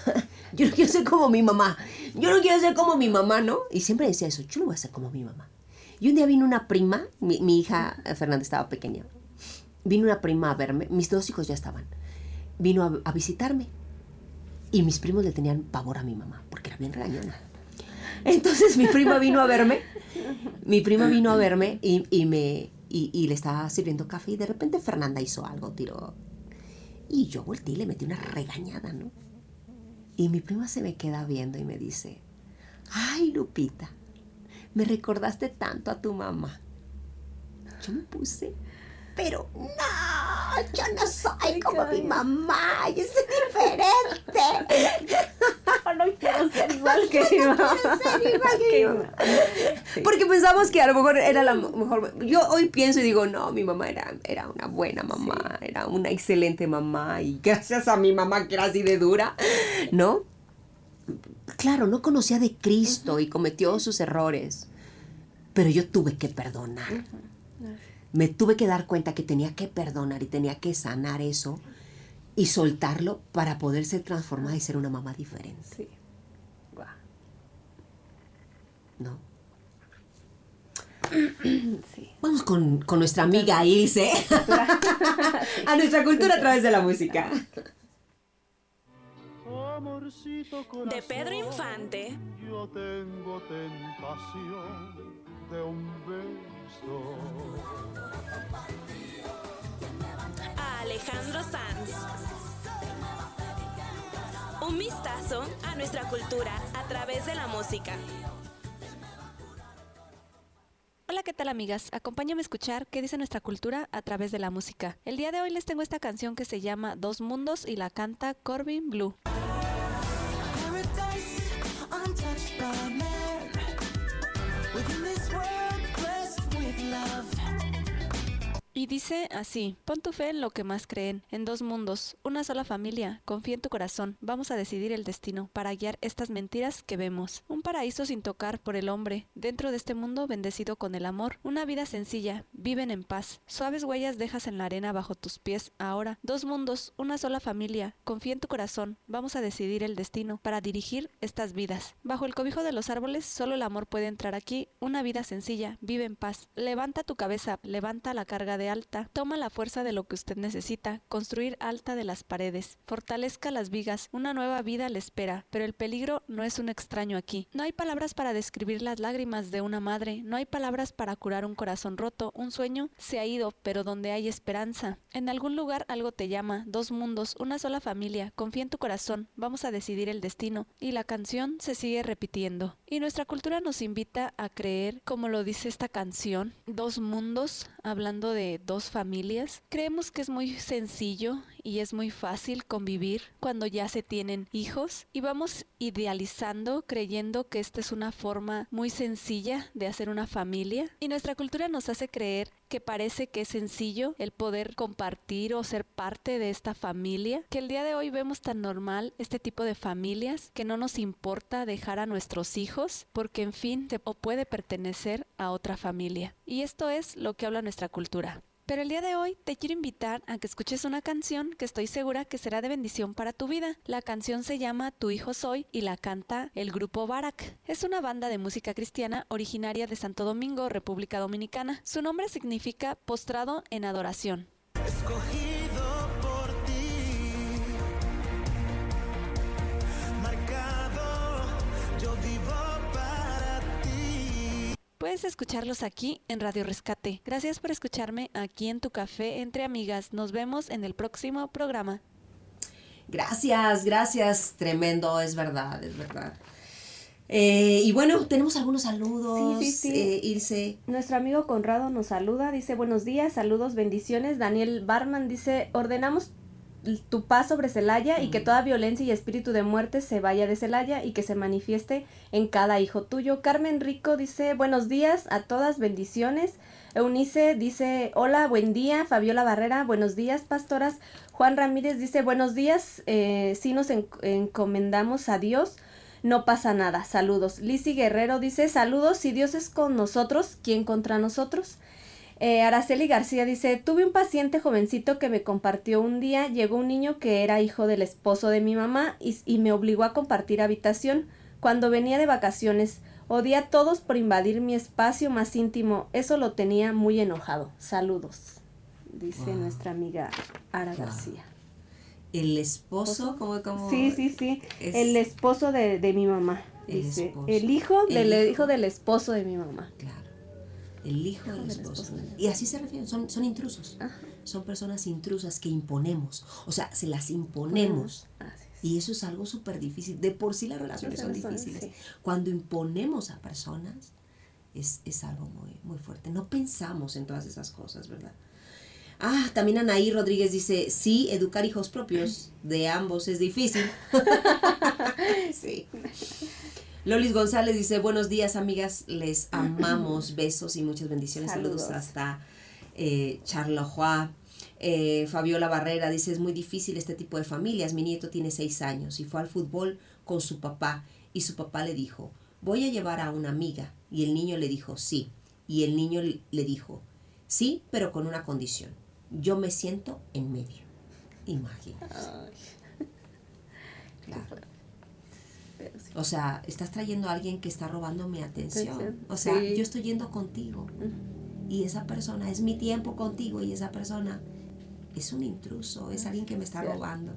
[laughs] yo no quiero ser como mi mamá, yo no quiero ser como mi mamá, ¿no? Y siempre decía eso, yo no voy a ser como mi mamá. Y un día vino una prima, mi, hija eh, Fernanda estaba pequeña, vino una prima a verme, mis dos hijos ya estaban, vino a, visitarme. Y mis primos le tenían pavor a mi mamá, porque era bien regañona. Entonces mi prima vino a verme, mi prima vino a verme y, y me, y, le estaba sirviendo café y de repente Fernanda hizo algo, tiró. Y yo volteé y le metí una regañada, ¿no? Y mi prima se me queda viendo y me dice, ay Lupita, me recordaste tanto a tu mamá. Yo me puse pero no, yo no soy como mi mamá, yo soy diferente. [laughs] no quiero ser igual [laughs] que mi mamá. Ser igual que [laughs] mi mamá. Porque pensamos que a lo mejor era la mejor. Yo hoy pienso y digo, no, mi mamá era, era una buena mamá, era una excelente mamá y gracias a mi mamá que era así de dura, ¿no? Claro, no conocía de Cristo y cometió sus errores, pero yo tuve que perdonar me tuve que dar cuenta que tenía que perdonar y tenía que sanar eso y soltarlo para poder ser transformada y ser una mamá diferente. Sí. ¿No? [clears throat] Sí. Vamos con, nuestra amiga Ilse [laughs] [laughs] a nuestra cultura a través de la música. De Pedro Infante. Yo tengo tentación de un beso a Alejandro Sanz. Un vistazo a nuestra cultura a través de la música. Hola, ¿qué tal amigas? Acompáñame a escuchar qué dice nuestra cultura a través de la música. El día de hoy les tengo esta canción que se llama Dos Mundos y la canta Corbin Blue. Y dice así, pon tu fe en lo que más creen, en dos mundos, una sola familia, confía en tu corazón, vamos a decidir el destino para guiar estas mentiras que vemos. Un paraíso sin tocar por el hombre, dentro de este mundo bendecido con el amor, una vida sencilla, viven en paz, suaves huellas dejas en la arena bajo tus pies, ahora, dos mundos, una sola familia, confía en tu corazón, vamos a decidir el destino para dirigir estas vidas. Bajo el cobijo de los árboles, solo el amor puede entrar aquí, una vida sencilla, vive en paz, levanta tu cabeza, levanta la carga de alta, toma la fuerza de lo que usted necesita, construir alta de las paredes, fortalezca las vigas, una nueva vida le espera, pero el peligro no es un extraño aquí. No hay palabras para describir las lágrimas de una madre, no hay palabras para curar un corazón roto, un sueño se ha ido, pero donde hay esperanza. En algún lugar algo te llama, dos mundos, una sola familia, confía en tu corazón, vamos a decidir el destino, y la canción se sigue repitiendo. Y nuestra cultura nos invita a creer, como lo dice esta canción, dos mundos, hablando de dos familias. Creemos que es muy sencillo y es muy fácil convivir cuando ya se tienen hijos y vamos idealizando creyendo que esta es una forma muy sencilla de hacer una familia y nuestra cultura nos hace creer que parece que es sencillo el poder compartir o ser parte de esta familia, que el día de hoy vemos tan normal este tipo de familias que no nos importa dejar a nuestros hijos porque en fin o puede pertenecer a otra familia. Y esto es lo que habla nuestra cultura. Pero el día de hoy te quiero invitar a que escuches una canción que estoy segura que será de bendición para tu vida. La canción se llama Tu hijo soy y la canta el grupo Barak. Es una banda de música cristiana originaria de Santo Domingo, República Dominicana. Su nombre significa postrado en adoración. Puedes escucharlos aquí en Radio Rescate. Gracias por escucharme aquí en tu café entre amigas. Nos vemos en el próximo programa. Gracias, gracias. Tremendo, es verdad, es verdad. Eh, y bueno, tenemos algunos saludos. Sí, sí, sí. eh, Ilse. Nuestro amigo Conrado nos saluda, dice buenos días, saludos, bendiciones. Daniel Barman dice, ordenamos tu paz sobre Celaya y que toda violencia y espíritu de muerte se vaya de Celaya y que se manifieste en cada hijo tuyo. Carmen Rico dice, buenos días a todas, bendiciones. Eunice dice, hola, buen día. Fabiola Barrera, buenos días, pastoras. Juan Ramírez dice, buenos días, eh, sí nos en- encomendamos a Dios. No pasa nada, saludos. Lizzy Guerrero dice, saludos, si Dios es con nosotros, ¿quién contra nosotros? Eh, Araceli García dice, tuve un paciente jovencito que me compartió un día, llegó un niño que era hijo del esposo de mi mamá y, y me obligó a compartir habitación cuando venía de vacaciones. Odié a todos por invadir mi espacio más íntimo. Eso lo tenía muy enojado. Saludos, dice Wow. nuestra amiga Ara Wow. García. El esposo. Sí, sí, sí. es- El esposo de, de mi mamá. El Dice, esposo. el hijo El del hijo. hijo del esposo de mi mamá. Claro. El hijo del del esposo. Y así se refieren, son, son intrusos. Ajá. Son personas intrusas que imponemos. O sea, se las imponemos. Así es. Y eso es algo súper difícil. De por sí las relaciones son difíciles. sí. Cuando imponemos a personas, es, es algo muy, muy fuerte. No pensamos en todas esas cosas, ¿verdad? Ah, también Anaí Rodríguez dice, sí, educar hijos propios de ambos es difícil. [laughs] sí. [laughs] Lolis González dice, buenos días amigas, les [clears throat] amamos, besos y muchas bendiciones. Saludos, Saludos. hasta eh, Charleroi. Eh, Fabiola Barrera dice, es muy difícil este tipo de familias. Mi nieto tiene seis años y fue al fútbol con su papá y su papá le dijo, voy a llevar a una amiga. Y el niño le dijo, sí. Y el niño le dijo, sí, pero con una condición. Yo me siento en medio. Imagina. Claro. O sea, estás trayendo a alguien que está robando mi atención. Atención, O sea, sí. yo estoy yendo contigo. Y esa persona es mi tiempo contigo y esa persona es un intruso, es alguien que me está robando.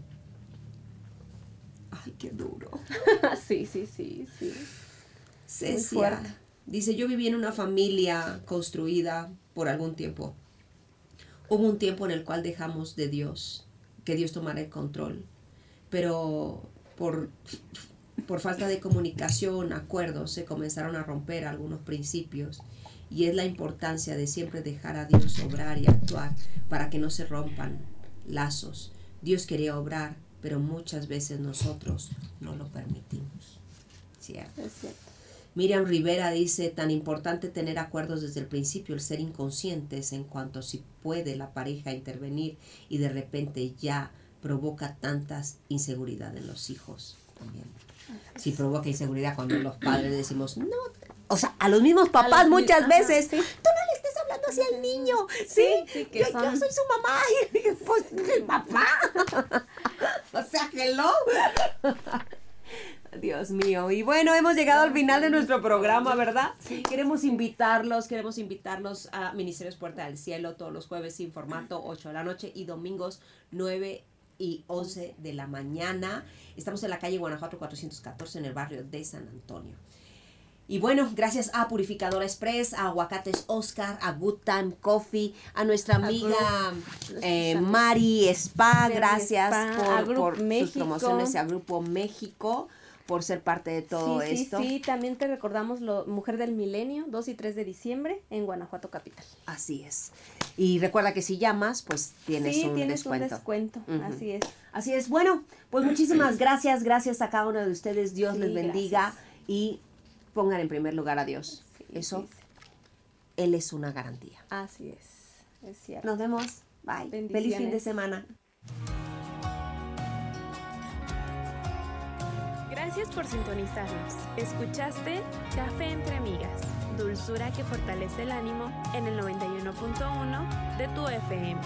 Ay, qué duro. [laughs] sí, sí, sí, sí. Cecia dice, yo viví en una familia construida por algún tiempo. Hubo un tiempo en el cual dejamos de Dios, que Dios tomara el control, pero por, por falta de comunicación, acuerdos, se comenzaron a romper algunos principios y es la importancia de siempre dejar a Dios obrar y actuar para que no se rompan lazos. Dios quería obrar, pero muchas veces nosotros no lo permitimos. ¿Cierto? Es cierto. Miriam Rivera dice, tan importante tener acuerdos desde el principio, el ser inconscientes en cuanto si puede la pareja intervenir y de repente ya provoca tantas inseguridad en los hijos también. Si provoca inseguridad cuando los padres decimos, no, o sea, a los mismos papás los muchas ajá, veces, sí. tú no le estés hablando así al niño, ¿sí? sí, que yo, soy su mamá, [laughs] y pues el papá. [laughs] o sea, hello. [laughs] Dios mío. Y bueno, hemos llegado al final de nuestro programa, ¿verdad? Queremos invitarlos, queremos invitarlos a Ministerios Puerta del Cielo todos los jueves sin formato, 8 de la noche y domingos 9 y 11 de la mañana. Estamos en la calle Guanajuato 414 en el barrio de San Antonio. Y bueno, gracias a Purificadora Express, a Aguacates Oscar, a Good Time Coffee, a nuestra amiga eh, Mari Spa, gracias Spa, por, por sus promociones, a Grupo México, por ser parte de todo sí, esto. sí, sí, también te recordamos lo Mujer del Milenio, 2 y 3 de diciembre en Guanajuato Capital. Así es. Y recuerda que si llamas, pues tienes sí, un tienes descuento. un descuento, así es. Así es. Bueno, pues muchísimas gracias, gracias a cada uno de ustedes. Dios Sí, les bendiga gracias. y pongan en primer lugar a Dios. Eso. Él es una garantía. Así es, es cierto. Nos vemos. Bye. Feliz fin de semana. Gracias por sintonizarnos. Escuchaste Café entre Amigas, dulzura que fortalece el ánimo en el 91.1 de tu FM.